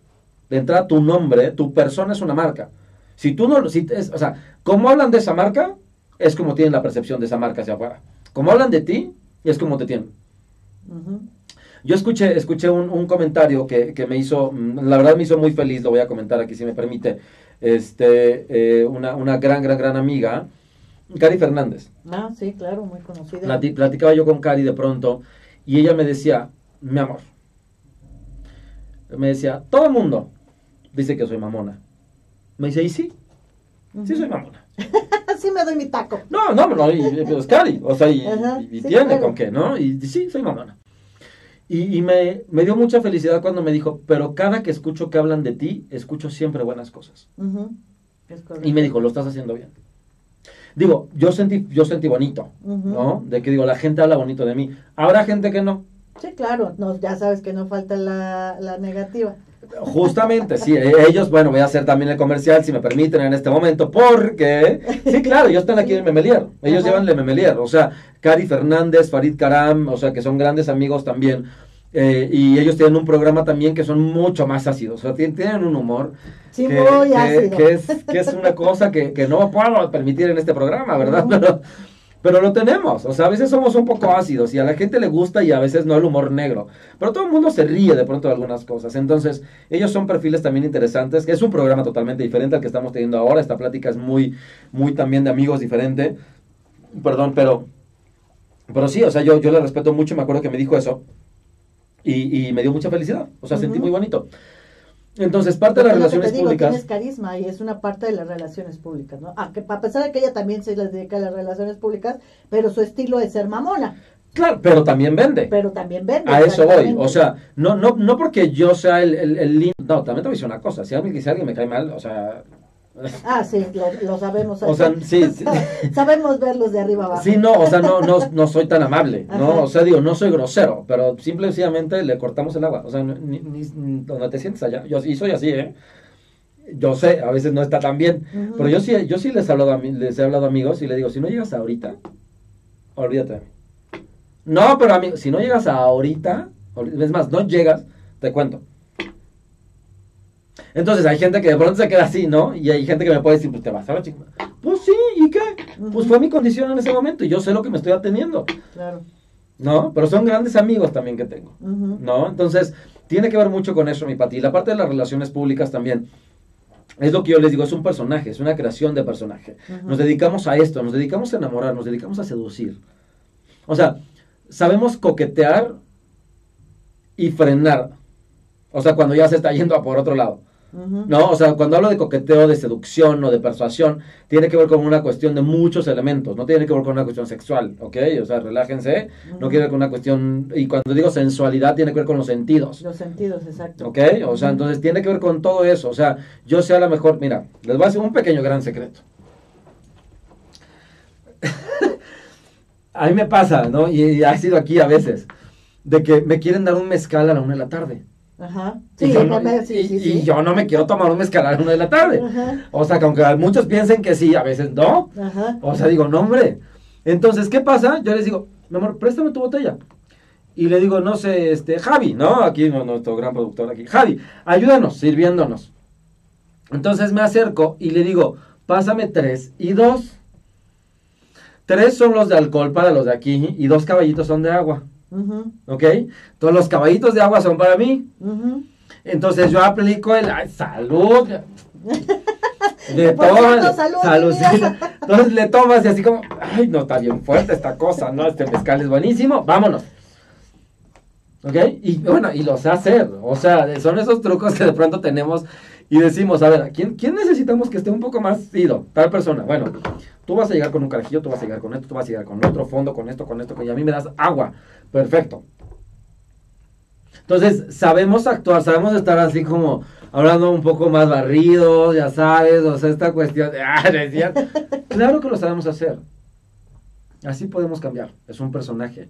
De entrada, tu nombre, tu persona es una marca. Si tú no, si, es, o sea, como hablan de esa marca, es como tienen la percepción de esa marca hacia afuera. Como hablan de ti, es como te tienen. Yo escuché, escuché un, comentario que, me hizo, mm, la verdad me hizo muy feliz, lo voy a comentar aquí si me permite, este, eh, una, una gran, gran, gran amiga, Cari Fernández. Ah, sí, claro, muy conocida. platicaba yo con Cari de pronto y ella me decía, mi amor, me decía, todo el mundo dice que soy mamona. Me dice, ¿y sí? Sí soy mamona. [LAUGHS] sí me doy mi taco. No, no, no, y, es Cari, o sea, y, tiene con qué, ¿no? Y, sí, soy mamona. Y, me, me, dio mucha felicidad cuando me dijo, pero cada que escucho que hablan de ti, escucho siempre buenas cosas. y me dijo, lo estás haciendo bien. Digo, yo sentí, yo sentí bonito, ¿no? De que digo, la gente habla bonito de mí. Habrá gente que no. Sí, claro, no, ya sabes que no falta la, la negativa. Justamente, sí, e, ellos, bueno, voy a hacer también el comercial, si me permiten, en este momento, porque, sí, claro, ellos están aquí en Memelier, ellos llevan de Memelier, o sea, Cari Fernández, Farid Karam, o sea, que son grandes amigos también, eh, y ellos tienen un programa también que son mucho más ácidos, o sea, tienen, un humor sí, que, muy ácido. Que, es, que es una cosa que, que no puedo permitir en este programa, ¿verdad? Pero, pero lo tenemos. O sea, a veces somos un poco ácidos y a la gente le gusta y a veces no el humor negro. Pero todo el mundo se ríe de pronto de algunas cosas. Entonces, ellos son perfiles también interesantes. Es un programa totalmente diferente al que estamos teniendo ahora. Esta plática es muy, muy también de amigos diferente. Perdón, pero, pero sí, o sea, yo, yo le respeto mucho. Me acuerdo que me dijo eso. Y, y me dio mucha felicidad. O sea, sentí muy bonito. Entonces, parte de las relaciones te digo, públicas. Tienes carisma y es una parte de las relaciones públicas, ¿no? A, que, a pesar de que ella también se les dedica a las relaciones públicas, pero su estilo es ser mamona. Claro, pero también vende. Pero también vende. A eso voy. O sea, no, no, no porque yo sea el, el, el lindo. No, también te voy a decir una cosa. Si alguien, si alguien me cae mal, o sea, [LAUGHS] Ah, sí, lo, sabemos. O sea, [LAUGHS] sí, Sabemos verlos de arriba abajo. Sí, no, o sea, no, no, no soy tan amable, ¿no? O sea, digo, no soy grosero, pero simplemente le cortamos el agua. O sea, ni, donde te sientes allá. Yo, y soy así, ¿eh? Yo sé, a veces no está tan bien, pero yo sí, yo sí les he, hablado a, les he hablado a amigos y les digo, si no llegas ahorita, olvídate de mí. No, pero amigo, si no llegas ahorita, es más, no llegas, te cuento entonces hay gente que de pronto se queda así, ¿no? Y hay gente que me puede decir, pues te vas a la chica. Pues sí, ¿y qué? Pues fue mi condición en ese momento y yo sé lo que me estoy atendiendo. Claro. ¿No? Pero son grandes amigos también que tengo. ¿No? Entonces, tiene que ver mucho con eso, mi Pati. Y la parte de las relaciones públicas también. Es lo que yo les digo, es un personaje, es una creación de personaje. Nos dedicamos a esto, nos dedicamos a enamorar, nos dedicamos a seducir. O sea, sabemos coquetear y frenar. O sea, cuando ya se está yendo a por otro lado. ¿No? O sea, cuando hablo de coqueteo, de seducción o de persuasión, tiene que ver con una cuestión de muchos elementos, no tiene que ver con una cuestión sexual, ¿ok? O sea, relájense, no tiene que ver con una cuestión, y cuando digo sensualidad, tiene que ver con los sentidos. Los sentidos, exacto. ¿Ok? O sea, entonces tiene que ver con todo eso, o sea, yo sé a lo mejor, mira, les voy a hacer un pequeño gran secreto. [LAUGHS] a mí me pasa, ¿no? Y, ha sido aquí a veces. de que me quieren dar un mezcal a la una de la tarde. Ajá. Sí, y, yo no, y, yo no me quiero tomar un mezcal a la una de la tarde. O sea, que aunque muchos piensen que sí, a veces no. Ajá. O sea, digo, no, hombre. Entonces, ¿qué pasa? Yo les digo, mi amor, préstame tu botella. Y le digo, no sé, este, Javi, ¿no? Aquí nuestro gran productor aquí. Javi, ayúdanos, sirviéndonos. Entonces me acerco y le digo, pásame tres y dos. Tres son los de alcohol para los de aquí y dos caballitos son de agua. ¿Ok? Todos los caballitos de agua son para mí. Entonces yo aplico el salud. [LAUGHS] Le tomas, salud, Entonces le tomas y así como, ay, no, está bien fuerte esta cosa, ¿no? Este mezcal es buenísimo, vámonos. ¿Ok? Y bueno, y lo sé hacer. O sea, son esos trucos que de pronto tenemos y decimos, a ver, ¿quién, ¿quién necesitamos que esté un poco más ido? Tal persona. Bueno, tú vas a llegar con un carajillo, tú vas a llegar con esto, tú vas a llegar con otro fondo, con esto, con esto, y a mí me das agua. Perfecto. Entonces, sabemos actuar, sabemos estar así como hablando un poco más barrido, ya sabes, o sea, esta cuestión de, [LAUGHS] ah, claro que lo sabemos hacer. Así podemos cambiar. Es un personaje.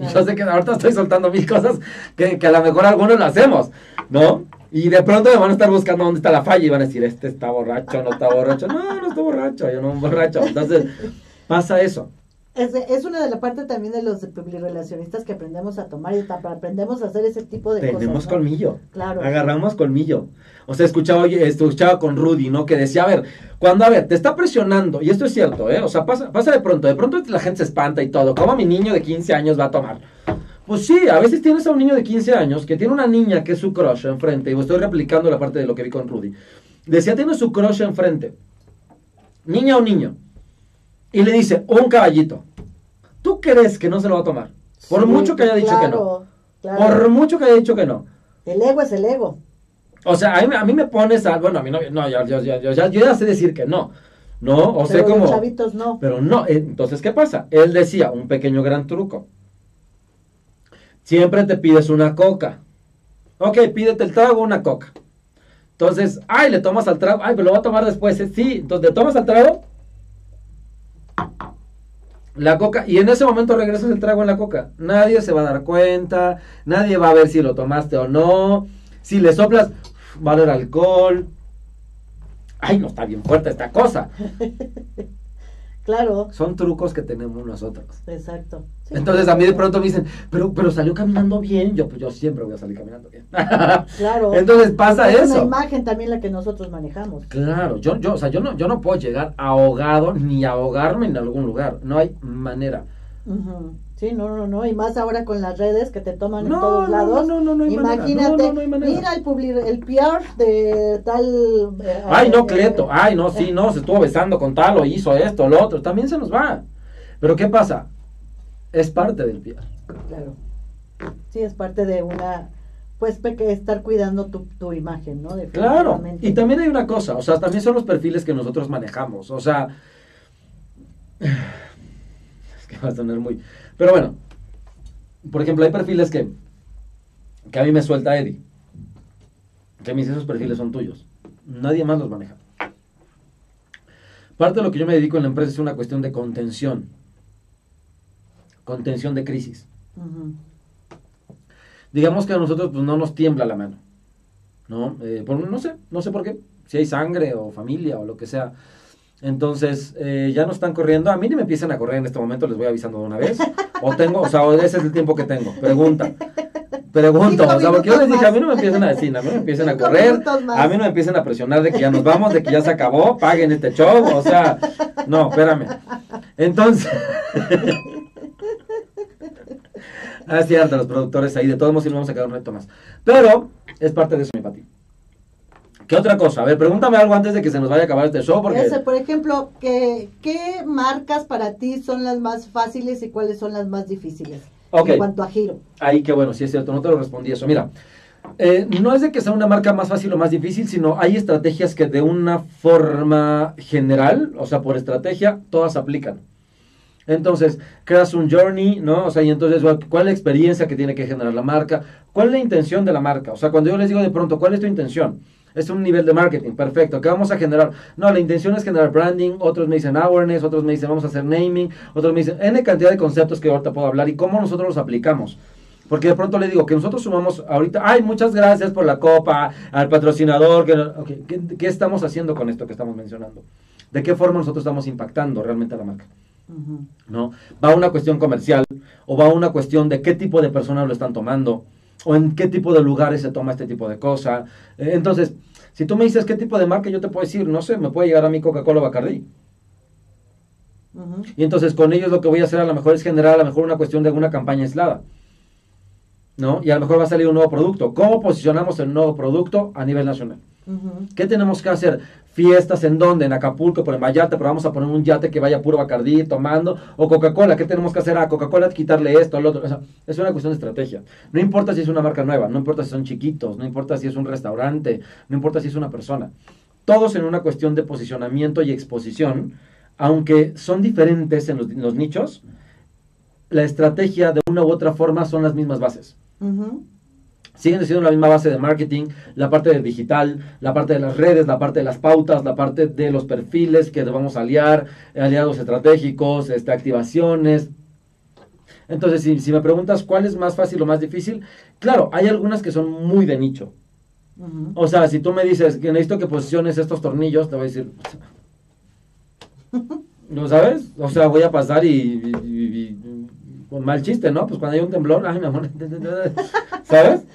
Y yo sé que ahorita estoy soltando mil cosas que, a lo mejor algunos lo hacemos, ¿no? Y de pronto me van a estar buscando dónde está la falla y van a decir, este está borracho, no está borracho. No, no está borracho, yo no borracho. Entonces, pasa eso. Es, es una de las partes también de los relacionistas que aprendemos a tomar y aprendemos a hacer ese tipo de cosas. Tenemos colmillo. Claro. Agarramos colmillo. O sea, escuchaba, escuchaba con Rudy, ¿no? Que decía, a ver, cuando, a ver, te está presionando, y esto es cierto, ¿eh? O sea, pasa, pasa de pronto, de pronto la gente se espanta y todo. ¿Cómo mi niño de 15 años va a tomar? Pues sí, a veces tienes a un niño de 15 años que tiene una niña que es su crush enfrente, y estoy replicando la parte de lo que vi con Rudy. Decía, tiene su crush enfrente, niña o niño, y le dice, un caballito. ¿Tú crees que no se lo va a tomar? Por mucho que haya dicho que no. Por mucho que haya dicho que no. El ego es el ego. O sea, a mí, me pones a, bueno, a mí no, no yo, yo, yo, yo, ya sé decir que no. No, o sea, como... chavitos no. Pero no, entonces, ¿qué pasa? Él decía, un pequeño gran truco. Siempre te pides una coca. Ok, pídete el trago, una coca. Entonces, ay, le tomas al trago. Ay, pero lo voy a tomar después. Sí, entonces le tomas al trago. La coca. Y en ese momento regresas el trago en la coca. Nadie se va a dar cuenta. Nadie va a ver si lo tomaste o no. Si le soplas, va a haber alcohol. Ay, no está bien fuerte esta cosa. [LAUGHS] Claro. Son trucos que tenemos nosotros. Exacto. Entonces a mí de pronto me dicen, pero, pero salió caminando bien. Yo, pues yo siempre voy a salir caminando bien. [LAUGHS] claro. Entonces pasa eso. Es una imagen también la que nosotros manejamos. Claro, yo, yo, o sea, yo no, yo no puedo llegar ahogado ni ahogarme en algún lugar. No hay manera. Sí, no, no, no, y más ahora con las redes que te toman en todos lados. No, no, no, no, Imagínate, mira el, public, el PR de tal... Eh, ay, no, Cleto, ay, no, sí, no, se estuvo besando con tal o hizo esto, lo otro, también se nos va. Pero ¿qué pasa? Es parte del PR. Claro. Sí, es parte de una, pues, estar cuidando tu, tu imagen, ¿no? Claro, y también hay una cosa, o sea, también son los perfiles que nosotros manejamos, o sea... [SIGHS] Es que va a sonar muy pero bueno, por ejemplo, hay perfiles que, que a mí me suelta Eddie. Que mis esos perfiles son tuyos. Nadie más los maneja. Parte de lo que yo me dedico en la empresa es una cuestión de contención. Contención de crisis. Digamos que a nosotros pues, no nos tiembla la mano. ¿no? Eh, por, no sé, no sé por qué. Si hay sangre o familia o lo que sea. Entonces, eh, ya no están corriendo. A mí ni me empiezan a correr en este momento, les voy avisando de una vez. O tengo, o sea, ese es el tiempo que tengo. Pregunta. Pregunto, o sea, porque yo les dije, a mí no me empiecen a decir, a mí no me empiecen a correr, a mí no me empiecen a presionar de que ya nos vamos, de que ya se acabó, paguen este show, o sea, no, espérame. Entonces, [LAUGHS] ah, es cierto, los productores ahí, de todos modos, sí nos vamos a quedar un reto más. Pero, es parte de eso, mi Pati. ¿Qué otra cosa? A ver, pregúntame algo antes de que se nos vaya a acabar este show. Porque... Ese, por ejemplo, ¿qué, ¿qué marcas para ti son las más fáciles y cuáles son las más difíciles? En cuanto a giro. Ahí, qué bueno, sí es cierto, no te lo respondí eso. Mira, eh, no es de que sea una marca más fácil o más difícil, sino hay estrategias que de una forma general, o sea, por estrategia, todas aplican. Entonces, creas un journey, ¿no? O sea, y entonces, ¿cuál es la experiencia que tiene que generar la marca? ¿Cuál es la intención de la marca? O sea, cuando yo les digo de pronto, ¿cuál es tu intención? Es un nivel de marketing, perfecto. ¿Qué vamos a generar? No, la intención es generar branding, otros me dicen awareness, otros me dicen vamos a hacer naming, otros me dicen N cantidad de conceptos que ahorita puedo hablar y cómo nosotros los aplicamos. Porque de pronto le digo que nosotros sumamos ahorita, ay, muchas gracias por la copa, al patrocinador, que, ¿qué, estamos haciendo con esto que estamos mencionando? ¿De qué forma nosotros estamos impactando realmente a la marca? ¿No? ¿Va a una cuestión comercial o va a una cuestión de qué tipo de personas lo están tomando? O en qué tipo de lugares se toma este tipo de cosa. Eh, entonces, si tú me dices qué tipo de marca, yo te puedo decir, no sé, me puede llegar a mi Coca-Cola Bacardi. Y entonces con ellos lo que voy a hacer a lo mejor es generar a lo mejor una cuestión de alguna campaña aislada. ¿No? Y a lo mejor va a salir un nuevo producto. ¿Cómo posicionamos el nuevo producto a nivel nacional? ¿Qué tenemos que hacer? Fiestas en donde, en Acapulco, por el Mayate, pero vamos a poner un yate que vaya puro Bacardí tomando, o Coca-Cola, ¿qué tenemos que hacer? A Coca-Cola quitarle esto, al otro. es una cuestión de estrategia. No importa si es una marca nueva, no importa si son chiquitos, no importa si es un restaurante, no importa si es una persona. Todos en una cuestión de posicionamiento y exposición, aunque son diferentes en los, nichos, la estrategia de una u otra forma son las mismas bases siguen siendo la misma base de marketing, la parte del digital, la parte de las redes, la parte de las pautas, la parte de los perfiles que vamos a aliar, aliados estratégicos, este, activaciones. Entonces, si, me preguntas cuál es más fácil o más difícil, claro, hay algunas que son muy de nicho. O sea, si tú me dices que necesito que posiciones estos tornillos, te voy a decir, ¿no sabes? O sea, voy a pasar y, con mal chiste, ¿no? Pues cuando hay un temblor, ay, mi amor, [LAUGHS] ¿sabes?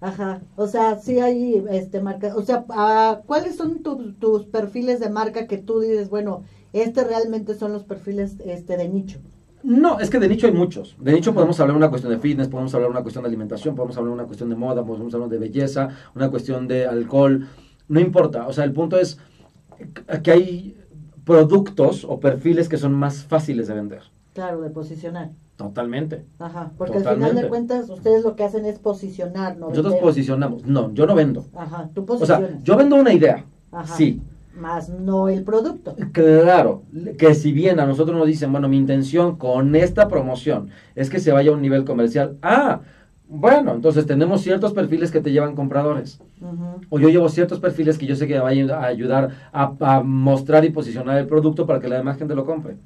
Ajá, o sea, sí hay este marca, o sea, ah, ¿cuáles son tus perfiles de marca que tú dices, bueno, este realmente son los perfiles este de nicho? No, es que de nicho hay muchos. De nicho podemos hablar una cuestión de fitness, podemos hablar una cuestión de alimentación, podemos hablar una cuestión de moda, podemos hablar de belleza, una cuestión de alcohol, no importa, o sea, el punto es que hay productos o perfiles que son más fáciles de vender. Claro, de posicionar. Totalmente. Ajá, porque al final de cuentas ustedes lo que hacen es posicionar, ¿no? Nosotros posicionamos, no, yo no vendo. Ajá, tú posicionas. O sea, yo vendo una idea, Ajá. sí. Más no el producto. Claro, que si bien a nosotros nos dicen, bueno, mi intención con esta promoción es que se vaya a un nivel comercial, ah, bueno, entonces tenemos ciertos perfiles que te llevan compradores. O yo llevo ciertos perfiles que yo sé que van a ayudar a, a mostrar y posicionar el producto para que la demás gente lo compre.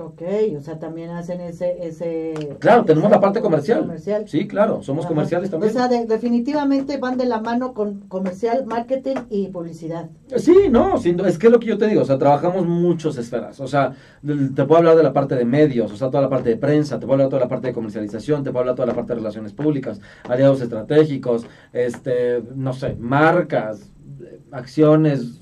Ok, o sea, también hacen ese... ese claro, tenemos la parte comercial. Sí, claro, somos comerciales también. O sea, definitivamente van de la mano con comercial, marketing y publicidad. Sí, no, es que es lo que yo te digo, o sea, trabajamos muchas esferas. O sea, te puedo hablar de la parte de medios, o sea, toda la parte de prensa, te puedo hablar de toda la parte de comercialización, te puedo hablar de toda la parte de relaciones públicas, aliados estratégicos, este, no sé, marcas, acciones,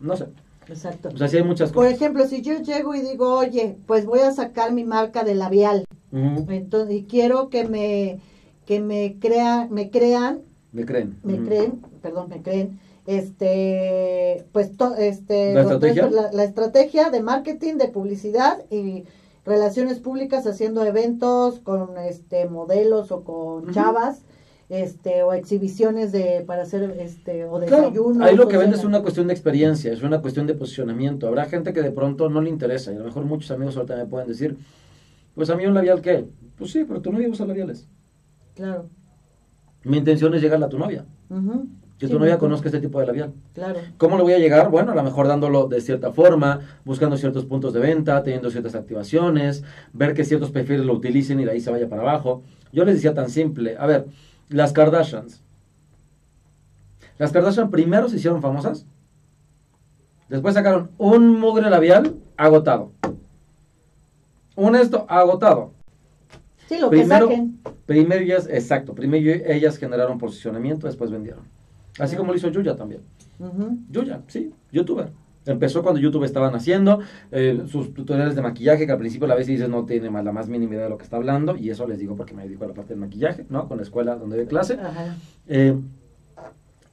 no sé. Exacto. O sea, sí hay muchas cosas. Por ejemplo, si yo llego y digo, oye, pues voy a sacar mi marca de labial. Entonces, y quiero que me, que me crea, me crean. Me creen. Me creen, perdón, me creen. Este, pues, este, ¿La estrategia? La, estrategia de marketing, de publicidad y relaciones públicas haciendo eventos con este modelos o con chavas este o exhibiciones de para hacer este o desayuno ahí lo que vende es una cuestión de experiencia es una cuestión de posicionamiento habrá gente que de pronto no le interesa y a lo mejor muchos amigos ahorita me pueden decir pues a mí un labial qué pues sí pero tu novia usa labiales claro mi intención es llegarle a tu novia que tu novia conozca este tipo de labial. Claro. ¿Cómo le voy a llegar? Bueno, a lo mejor dándolo de cierta forma, buscando ciertos puntos de venta, teniendo ciertas activaciones, ver que ciertos perfiles lo utilicen y de ahí se vaya para abajo. Yo les decía tan simple, a ver, las Kardashians. Las Kardashian primero se hicieron famosas. Después sacaron un mugre labial agotado. Un esto agotado. Sí, lo primero, que saquen. Primero ellas, exacto, primero ellas generaron posicionamiento, después vendieron. Así como lo hizo Yuya también. Yuya, sí, youtuber. Empezó cuando YouTube estaba naciendo, eh, sus tutoriales de maquillaje, que al principio la vez dices no tiene más, la más mínima idea de lo que está hablando, y eso les digo porque me dedico a la parte del maquillaje, ¿no? Con la escuela donde doy clase. Eh,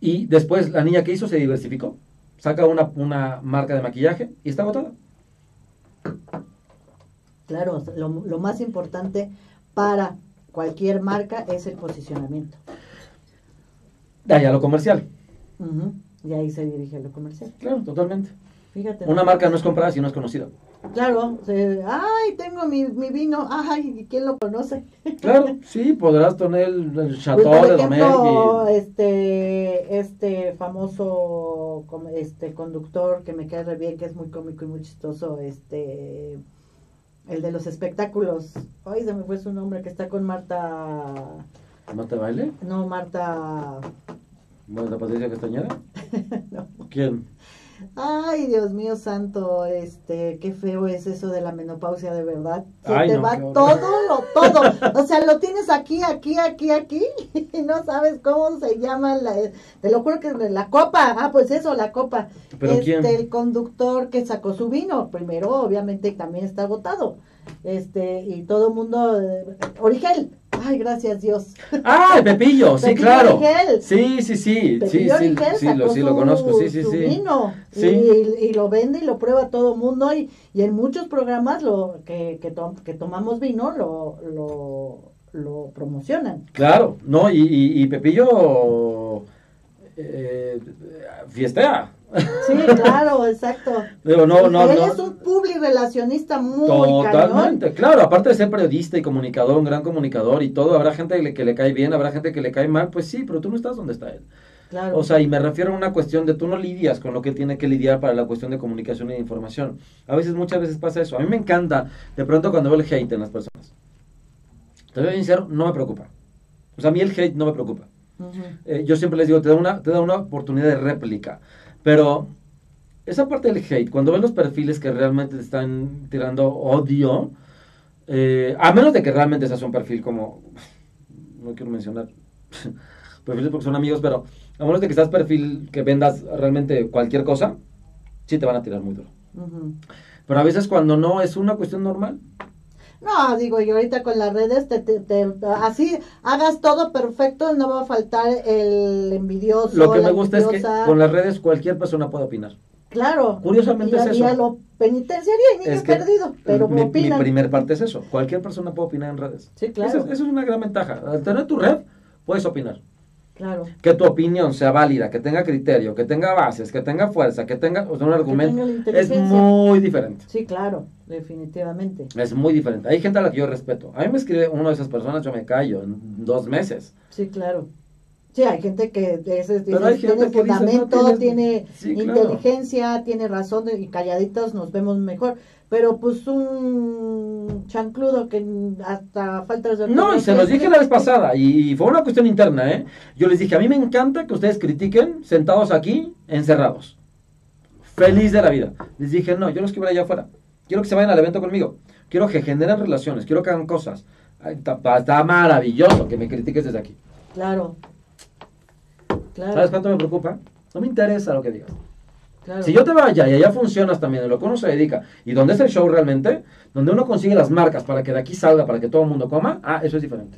y después la niña que hizo se diversificó, saca una, una marca de maquillaje y está agotada. Claro, lo, lo, más importante para cualquier marca es el posicionamiento. De ahí a lo comercial. Y ahí se dirige a lo comercial. Claro, totalmente. Fíjate. Una marca no es comprada si no es conocida. Claro, ay, tengo mi, mi, vino, ay, ¿quién lo conoce? Claro, [LAUGHS] sí, podrás tener el, el Chateau pues, por ejemplo, este, este famoso este conductor que me cae re bien, que es muy cómico y muy chistoso, este, el de los espectáculos, ay, se me fue su nombre, que está con Marta... ¿Marta Baile? No, Marta... ¿Marta Patricia Castañeda? [LAUGHS] no. ¿Quién? Ay, Dios mío santo, este, qué feo es eso de la menopausia de verdad. Se te va todo, lo, todo. O sea, lo tienes aquí, aquí, aquí, aquí, [LAUGHS] y no sabes cómo se llama la, te lo juro que la copa, ah, pues eso, la copa. ¿Pero este, el conductor que sacó su vino, primero, obviamente, también está agotado. Este, y todo el mundo, eh, Origel, Ay, gracias Dios. Ah, Pepillo, sí, claro. Sí, sí, sí. sí, sí, sí, lo, sí, lo conozco, sí, sí, sí. Vino, y, lo vende y lo prueba todo el mundo. Y, y en muchos programas lo que, que, que tomamos vino lo, lo, lo, promocionan. Claro, no, y, y, Pepillo eh, fiestea. Sí, [LAUGHS] claro, exacto. No, no, Él es un publi relacionista muy Totalmente, claro, aparte de ser periodista y comunicador, un gran comunicador y todo, habrá gente que le, que le cae bien, habrá gente que le cae mal, pues sí, pero tú no estás donde está él. Claro. O sea, y me refiero a una cuestión de tú no lidias con lo que tiene que lidiar para la cuestión de comunicación y de información. A veces, muchas veces pasa eso. A mí me encanta, de pronto cuando veo el hate en las personas. Te voy a sincero, no me preocupa. O sea, a mí el hate no me preocupa. Eh, yo siempre les digo, te da, una, te da una oportunidad de réplica. Pero esa parte del hate, cuando ven los perfiles que realmente te están tirando odio, eh, a menos de que realmente seas un perfil como, [LAUGHS] no quiero mencionar [LAUGHS] perfiles porque son amigos, pero a menos de que seas perfil que vendas realmente cualquier cosa, sí te van a tirar muy duro. Pero a veces cuando no es una cuestión normal, no, digo, y ahorita con las redes, te, así hagas todo perfecto, no va a faltar el envidioso. Lo que me gusta es que con las redes cualquier persona puede opinar. Claro. Curiosamente es eso. Y a lo penitenciario y niño perdido, pero mi, mi primer parte es eso. Cualquier persona puede opinar en redes. Sí, claro. Eso, es una gran ventaja. Al tener tu red, puedes opinar. Claro. Que tu opinión sea válida, que tenga criterio, que tenga bases, que tenga fuerza, que tenga un argumento. Es muy diferente. Sí, claro, definitivamente. Es muy diferente. Hay gente a la que yo respeto. A mí me escribe una de esas personas, yo me callo en dos meses. Sí, claro. Sí, hay gente que tiene fundamento, tiene inteligencia, tiene razón y calladitos nos vemos mejor pero pues un chancludo que hasta falta de... No, y se los dije la vez pasada, y fue una cuestión interna, ¿eh? Yo les dije, a mí me encanta que ustedes critiquen sentados aquí, encerrados. Feliz de la vida. Les dije, no, yo los quiero allá afuera. Quiero que se vayan al evento conmigo. Quiero que generen relaciones, quiero que hagan cosas. Está, maravilloso que me critiques desde aquí. Claro. claro. ¿Sabes cuánto me preocupa? No me interesa lo que digas. Si yo te vaya y allá funcionas también, en lo que uno se dedica, y donde es el show realmente, donde uno consigue las marcas para que de aquí salga, para que todo el mundo coma, ah, eso es diferente.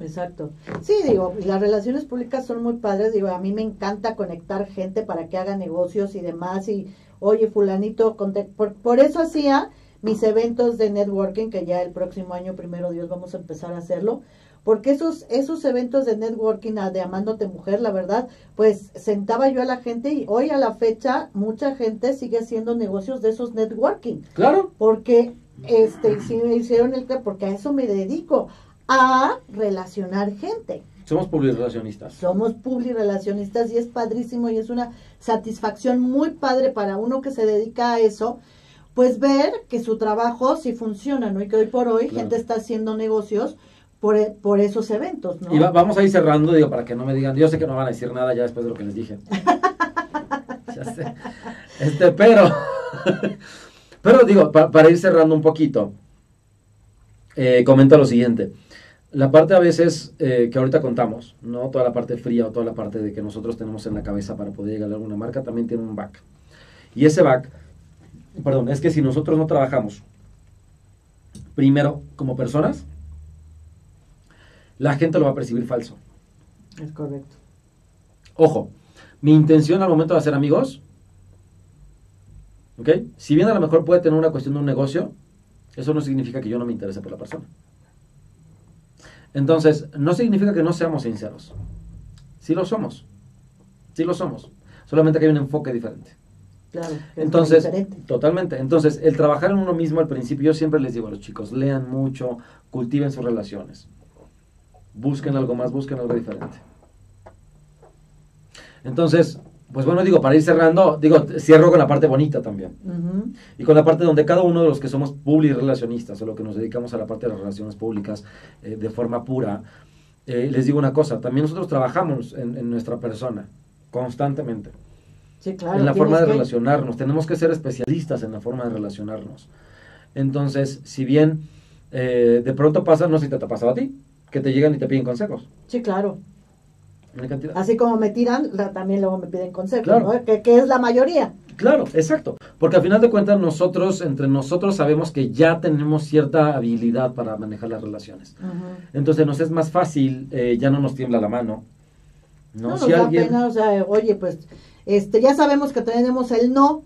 Exacto. Sí, digo, las relaciones públicas son muy padres, digo, a mí me encanta conectar gente para que haga negocios y demás, y oye, fulanito, por, por eso hacía mis eventos de networking, que ya el próximo año, primero Dios, vamos a empezar a hacerlo, porque esos, esos eventos de networking de Amándote Mujer, la verdad, pues sentaba yo a la gente y hoy a la fecha mucha gente sigue haciendo negocios de esos networking. Claro. Porque este, hicieron el porque a eso me dedico, a relacionar gente. Somos publirelacionistas. Somos publirelacionistas y es padrísimo y es una satisfacción muy padre para uno que se dedica a eso, pues ver que su trabajo sí funciona, ¿no? Y que hoy por hoy gente está haciendo negocios por, e, por esos eventos, ¿no? Y vamos a ir cerrando, digo, para que no me digan, yo sé que no van a decir nada ya después de lo que les dije. [LAUGHS] ya sé. Este, pero, [LAUGHS] pero digo, para ir cerrando un poquito, eh, comento lo siguiente. La parte a veces eh, que ahorita contamos, ¿no? Toda la parte fría o toda la parte de que nosotros tenemos en la cabeza para poder llegar a alguna marca también tiene un back. Y ese back, perdón, es que si nosotros no trabajamos primero como personas, la gente lo va a percibir falso. Es correcto. Ojo, mi intención al momento de hacer amigos, ¿ok? Si bien a lo mejor puede tener una cuestión de un negocio, eso no significa que yo no me interese por la persona. Entonces, no significa que no seamos sinceros. Sí lo somos. Sí lo somos. Solamente que hay un enfoque diferente. Claro. Entonces, totalmente. Entonces, el trabajar en uno mismo al principio, yo siempre les digo a los chicos, lean mucho, cultiven sus relaciones. Busquen algo más, busquen algo diferente. Entonces, pues bueno, digo, para ir cerrando, digo, cierro con la parte bonita también. Y con la parte donde cada uno de los que somos public relacionistas o lo que nos dedicamos a la parte de las relaciones públicas eh, de forma pura, eh, les digo una cosa, también nosotros trabajamos en, nuestra persona constantemente. Sí, claro, en la forma de relacionarnos. Tenemos que ser especialistas en la forma de relacionarnos. Entonces, si bien eh, de pronto pasa, no sé si te ha pasado a ti, que te llegan y te piden consejos. Sí, claro. Así como me tiran, también luego me piden consejos, ¿no? que, es la mayoría. Claro, exacto. Porque al final de cuentas nosotros, entre nosotros sabemos que ya tenemos cierta habilidad para manejar las relaciones. Entonces nos es más fácil, eh, ya no nos tiembla la mano. No, si alguien... o sea, oye, pues este, ya sabemos que tenemos el no,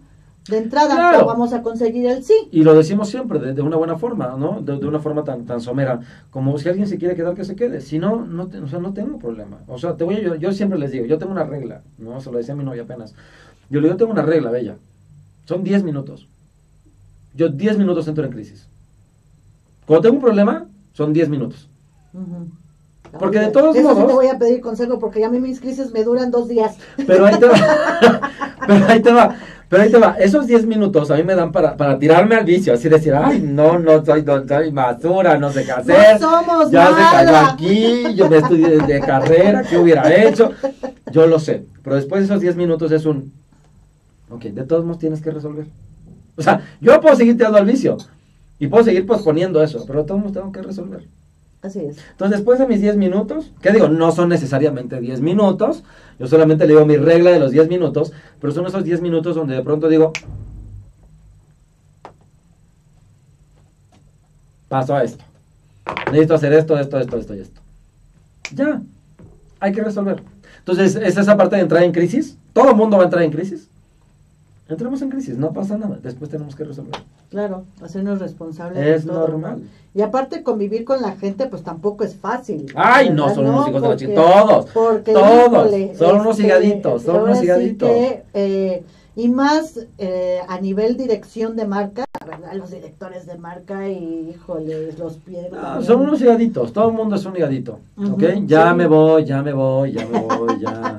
de entrada vamos a conseguir el sí. Y lo decimos siempre, de, una buena forma, ¿no? De, una forma tan, tan somera, como si alguien se quiere quedar, que se quede. Si no, no, o sea, no tengo problema. O sea, te voy yo, yo siempre les digo, yo tengo una regla, ¿no? Se lo decía a mi novia apenas. Yo le digo, yo tengo una regla, bella. Son 10 minutos. Yo 10 minutos entro en crisis. Cuando tengo un problema, son 10 minutos. Porque de todos Eso modos. Sí te voy a pedir consejo porque a mí mis crisis me duran dos días. Pero ahí te va. [LAUGHS] pero ahí te va. Pero ahí te va, esos 10 minutos a mí me dan para, para tirarme al vicio, así decir, ay, no, no soy, no, soy basura, no sé qué hacer. No somos ya se cayó aquí, yo me estudié de carrera, ¿qué hubiera hecho? Yo lo sé, pero después de esos 10 minutos es un, ok, de todos modos tienes que resolver. O sea, yo puedo seguir tirando al vicio y puedo seguir posponiendo eso, pero de todos modos tengo que resolver. Así es. Entonces, después de mis 10 minutos, que digo, no son necesariamente 10 minutos, yo solamente le digo mi regla de los 10 minutos, pero son esos 10 minutos donde de pronto digo, paso a esto. Necesito hacer esto, esto, esto, esto y esto. Ya, hay que resolver. Entonces, es esa parte de entrar en crisis. Todo el mundo va a entrar en crisis entramos en crisis, no pasa nada, después tenemos que resolver. Claro, hacernos responsables. Es normal. Y aparte convivir con la gente, pues tampoco es fácil. Ay, no, son unos hijos de la chica, todos, todos, son unos este, higaditos, son unos higaditos. Eh, y más eh, a nivel dirección de marca, ¿verdad? Los directores de marca y, híjole, los pierden. son unos higaditos, todo el mundo es un higadito, ¿ok? Ya me voy, ya me voy, ya me voy, ya.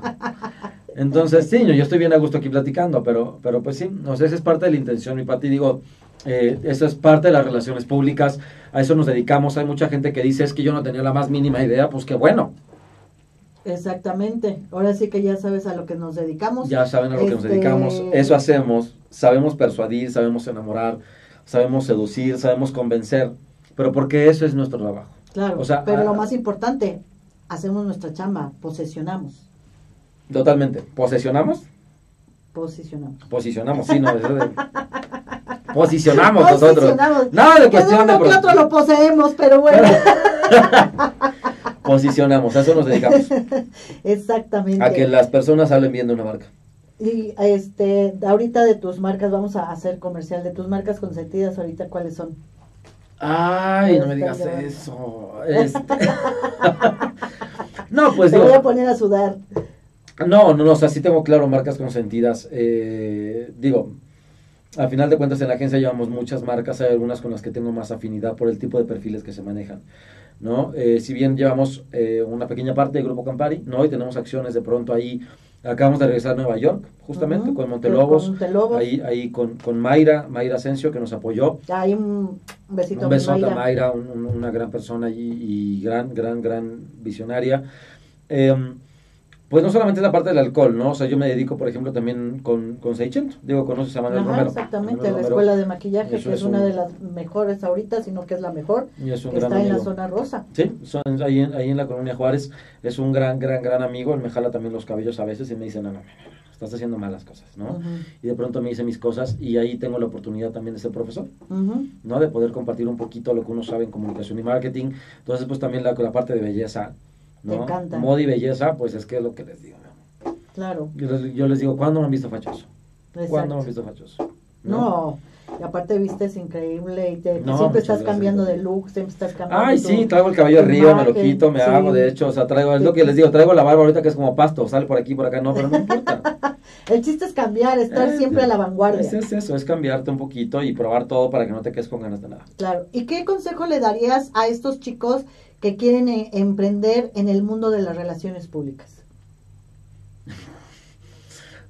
Entonces, sí, yo, estoy bien a gusto aquí platicando, pero, pero pues sí, no sé, esa es parte de la intención. Y para ti digo, eh, eso es parte de las relaciones públicas, a eso nos dedicamos. Hay mucha gente que dice, es que yo no tenía la más mínima idea, pues qué bueno. Exactamente, ahora sí que ya sabes a lo que nos dedicamos. Ya saben a lo que nos este, dedicamos, eso hacemos, sabemos persuadir, sabemos enamorar, sabemos seducir, sabemos convencer, pero porque eso es nuestro trabajo. Claro, pero lo más importante, hacemos nuestra chamba, posesionamos. Totalmente. ¿Posesionamos? Posicionamos. Posicionamos, sí, no. De... Posicionamos nosotros. Nada de cuestión de. Nosotros lo poseemos, pero bueno. [LAUGHS] Posicionamos, a eso nos dedicamos. [LAUGHS] Exactamente. A que las personas hablen bien de una marca. Y este, ahorita de tus marcas, vamos a hacer comercial de tus marcas consentidas, ahorita cuáles son. Ay, no me digas eso. Este... [LAUGHS] no, pues Te voy a poner a sudar. No, no, no, o sea, sí tengo claro marcas consentidas. Eh, digo, al final de cuentas en la agencia llevamos muchas marcas, hay algunas con las que tengo más afinidad por el tipo de perfiles que se manejan. ¿no? Eh, si bien llevamos eh, una pequeña parte del Grupo Campari, ¿no? y tenemos acciones de pronto ahí, acabamos de regresar a Nueva York, justamente, con Montelobos, ahí, ahí con, con Mayra, Mayra Asensio, que nos apoyó. Hay un besito. Un besote a Mayra, una gran persona allí y gran, gran, gran visionaria. Em, pues no solamente es la parte del alcohol, ¿no? O sea, yo me dedico, por ejemplo, también con, con Seicento. Digo, conoces a Manuel Romero. Exactamente, la escuela de maquillaje, que es, una de las mejores ahorita, sino que es la mejor, que está en la zona rosa. Sí, son, ahí, en, ahí en la colonia Juárez, es un gran, gran, gran amigo. Él me jala también los cabellos a veces y me dice, no, no, no, estás haciendo malas cosas, ¿no? Y de pronto me dice mis cosas y ahí tengo la oportunidad también de ser profesor, ¿no? De poder compartir un poquito lo que uno sabe en comunicación y marketing. Entonces, pues también la, la parte de belleza ¿no? Me encanta. Moda y belleza, pues es que es lo que les digo. Claro. Yo les, digo, ¿cuándo me han visto fachoso? ¿Cuándo me han visto fachoso? No. Y aparte vistes increíble y te, siempre estás cambiando de look, siempre estás cambiando. Ay, sí, traigo el cabello arriba, me lo quito, me hago, de hecho, o sea, traigo, es lo que les digo, traigo la barba ahorita que es como pasto, sale por aquí, por acá, no, pero no importa. [LAUGHS] El chiste es cambiar, estar Eh, siempre a la vanguardia. Es, es eso, es cambiarte un poquito y probar todo para que no te quedes con ganas de nada. Claro. ¿Y qué consejo le darías a estos chicos que quieren eh, emprender en el mundo de las relaciones públicas?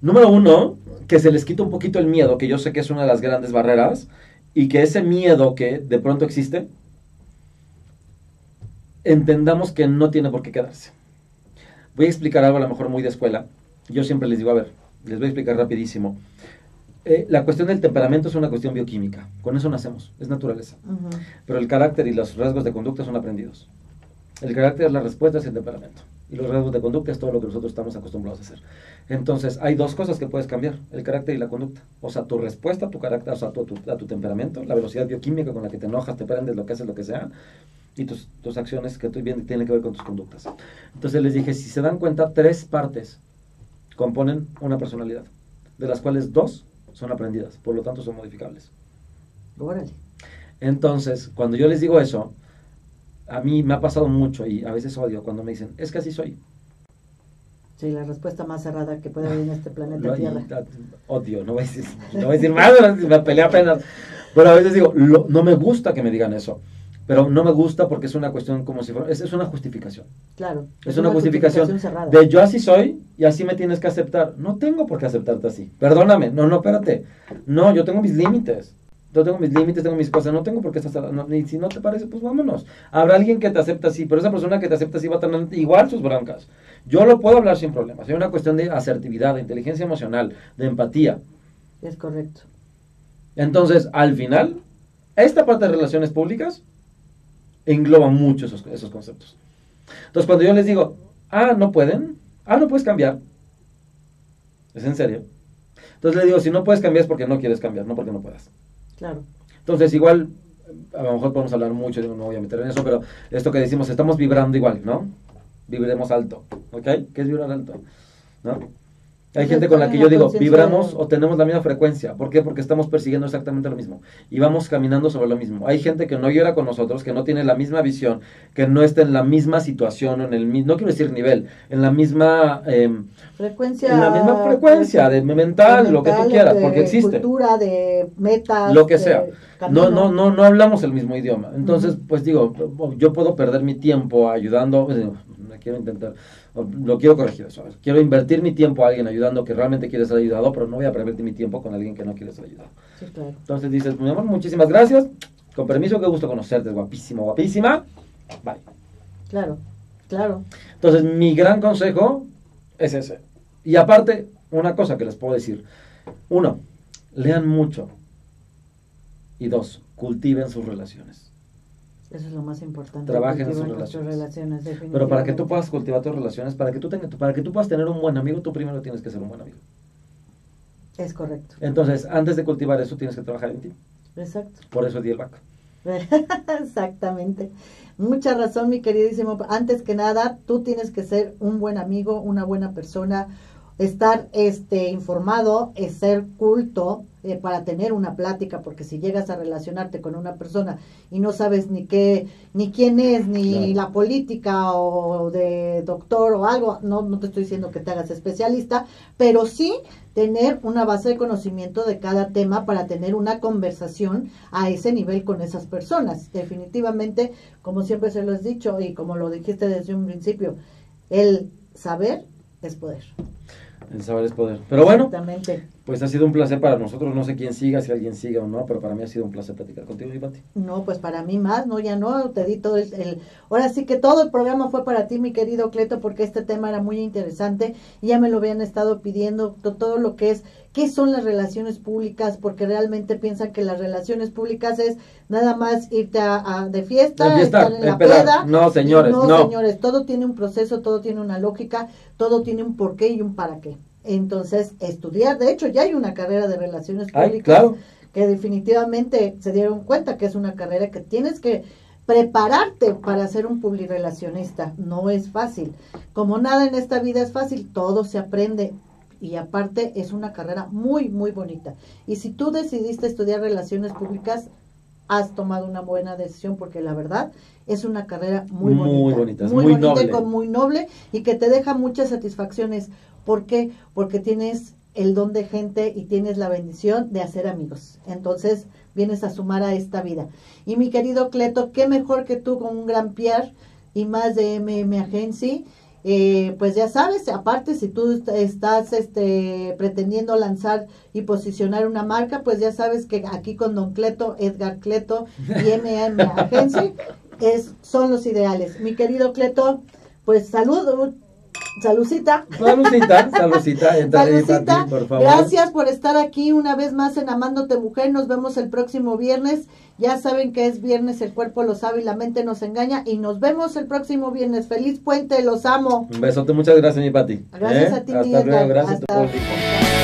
Número uno, que se les quita un poquito el miedo, que yo sé que es una de las grandes barreras, y que ese miedo que de pronto existe, entendamos que no tiene por qué quedarse. Voy a explicar algo a lo mejor muy de escuela. Yo siempre les digo, a ver, les voy a explicar rapidísimo. Eh, la cuestión del temperamento es una cuestión bioquímica. Con eso nacemos, es naturaleza. Ujú. Pero el carácter y los rasgos de conducta son aprendidos. El carácter es la respuesta hacia el temperamento. Y los rasgos de conducta es todo lo que nosotros estamos acostumbrados a hacer. Entonces, hay dos cosas que puedes cambiar, el carácter y la conducta. O sea, tu respuesta a tu carácter, o sea, tu, tu- a tu temperamento, la velocidad bioquímica con la que te enojas, te prendes, lo que haces, lo que sea, y tus, tus acciones que tú bien tienen que ver con tus conductas. Entonces les dije, si se dan cuenta, tres partes componen una personalidad, de las cuales dos son aprendidas, por lo tanto son modificables. Órale. Entonces, cuando yo les digo eso, a mí me ha pasado mucho y a veces odio cuando me dicen, es que así soy. Sí, la respuesta más cerrada que puede haber en este planeta Lo- Tierra. y- odio, no voy a decir, no voy a decir más, [LAUGHS] me peleé apenas. Pero a veces digo, lo- no me gusta que me digan eso. Pero no me gusta porque es una cuestión como si fuera, es, es una justificación. Claro. Es una justificación cerrada. de yo así soy y así me tienes que aceptar. No tengo por qué aceptarte así. Perdóname. No, no, espérate. No, yo tengo mis límites. Yo tengo mis límites, tengo mis cosas. No tengo por qué estar. No, y si no te parece, pues vámonos. Habrá alguien que te acepta así, pero esa persona que te acepta así va a tener igual sus broncas. Yo lo puedo hablar sin problemas. Es una cuestión de asertividad, de inteligencia emocional, de empatía. Es correcto. Entonces, al final, esta parte de relaciones públicas engloba mucho esos, esos conceptos. Entonces, cuando yo les digo, ah, no pueden, ah, no puedes cambiar, ¿es en serio? Entonces le digo, si no puedes cambiar es porque no quieres cambiar, no porque no puedas. Claro. Entonces, igual, a lo mejor podemos hablar mucho, digo, no voy a meter en eso, pero esto que decimos, estamos vibrando igual, ¿no? Vibremos alto, ¿ok? ¿Qué es vibrar alto? ¿No? Hay gente con la que yo digo, vibramos o tenemos la misma frecuencia. ¿Por qué? Porque estamos persiguiendo exactamente lo mismo. Y vamos caminando sobre lo mismo. Hay gente que no llora con nosotros, que no tiene la misma visión, que no está en la misma situación, en el no quiero decir nivel, en la misma, eh, Frecuencia. en la misma frecuencia de mental, lo que tú quieras, de porque existe. cultura, de metas. Lo que sea. camino. No, no, no, no hablamos el mismo idioma. Entonces, pues digo, yo puedo perder mi tiempo ayudando, pues, quiero intentar, lo quiero corregir eso. a ver, Quiero invertir mi tiempo a alguien ayudando que realmente quiere ser ayudado, pero no voy a perder mi tiempo con alguien que no quiere ser ayudado. Sí, claro. Entonces dices, mi amor, muchísimas gracias. Con permiso, qué gusto conocerte, guapísimo, guapísima. Bye. Claro. Claro. Entonces, mi gran consejo es ese. Y aparte, una cosa que les puedo decir. Uno, lean mucho. Y dos, cultiven sus relaciones. Eso es lo más importante. Trabajen en sus relaciones. relaciones, Pero para que tú puedas cultivar tus relaciones, para que tú, tengas, para que tú puedas tener un buen amigo, tú primero tienes que ser un buen amigo. Es correcto. Entonces, antes de cultivar eso, tienes que trabajar en ti. Exacto. Por eso di el vaca. [LAUGHS] Exactamente. Mucha razón, mi queridísimo. Antes que nada, tú tienes que ser un buen amigo, una buena persona, estar este informado, es ser culto eh, para tener una plática, porque si llegas a relacionarte con una persona y no sabes ni qué, ni quién es, ni Claro. la política o de doctor o algo, no, no te estoy diciendo que te hagas especialista, pero sí tener una base de conocimiento de cada tema para tener una conversación a ese nivel con esas personas. Definitivamente, como siempre se lo has dicho y como lo dijiste desde un principio, el saber es poder. El saber es poder. Pero bueno, pues ha sido un placer para nosotros. No sé quién siga, si alguien siga o no, pero para mí ha sido un placer platicar contigo, y Pati. No, pues para mí más, no, ya no, te di todo el, el- Ahora sí que todo el programa fue para ti, mi querido Cleto, porque este tema era muy interesante y ya me lo habían estado pidiendo, to- todo lo que es, qué son las relaciones públicas, porque realmente piensan que las relaciones públicas es nada más irte a, a- de fiesta, De fiesta, estar en la peda. No, señores, no, no. señores, todo tiene un proceso, todo tiene una lógica, todo tiene un porqué y un para qué. Entonces, estudiar, de hecho, ya hay una carrera de relaciones Ay, públicas claro. que definitivamente se dieron cuenta que es una carrera que tienes que prepararte para ser un publirelacionista. No es fácil. Como nada en esta vida es fácil, todo se aprende. Y aparte es una carrera muy, muy bonita. Y si tú decidiste estudiar relaciones públicas, has tomado una buena decisión porque la verdad es una carrera muy bonita. Muy bonita, muy, muy bonita y noble. con- muy noble y que te deja muchas satisfacciones. ¿Por qué? Porque tienes el don de gente y tienes la bendición de hacer amigos. Entonces vienes a sumar a esta vida. Y mi querido Cleto, qué mejor que tú con un gran Pierre y más de MM Agency. Eh, pues ya sabes, aparte si tú estás este, pretendiendo lanzar y posicionar una marca, pues ya sabes que aquí con Don Cleto, Edgar Cleto y MM [LAUGHS] Agency es, son los ideales. Mi querido Cleto, pues saludo, Salucita. Salucita, salucita. Salucita. por favor. Gracias por estar aquí una vez más en Amándote Mujer. Nos vemos el próximo viernes. Ya saben que es viernes, el cuerpo lo sabe y la mente nos engaña. Y nos vemos el próximo viernes. Feliz puente, los amo. Un besote, muchas gracias, mi Pati. Gracias ¿Eh? a ti, Hasta luego, gracias a tu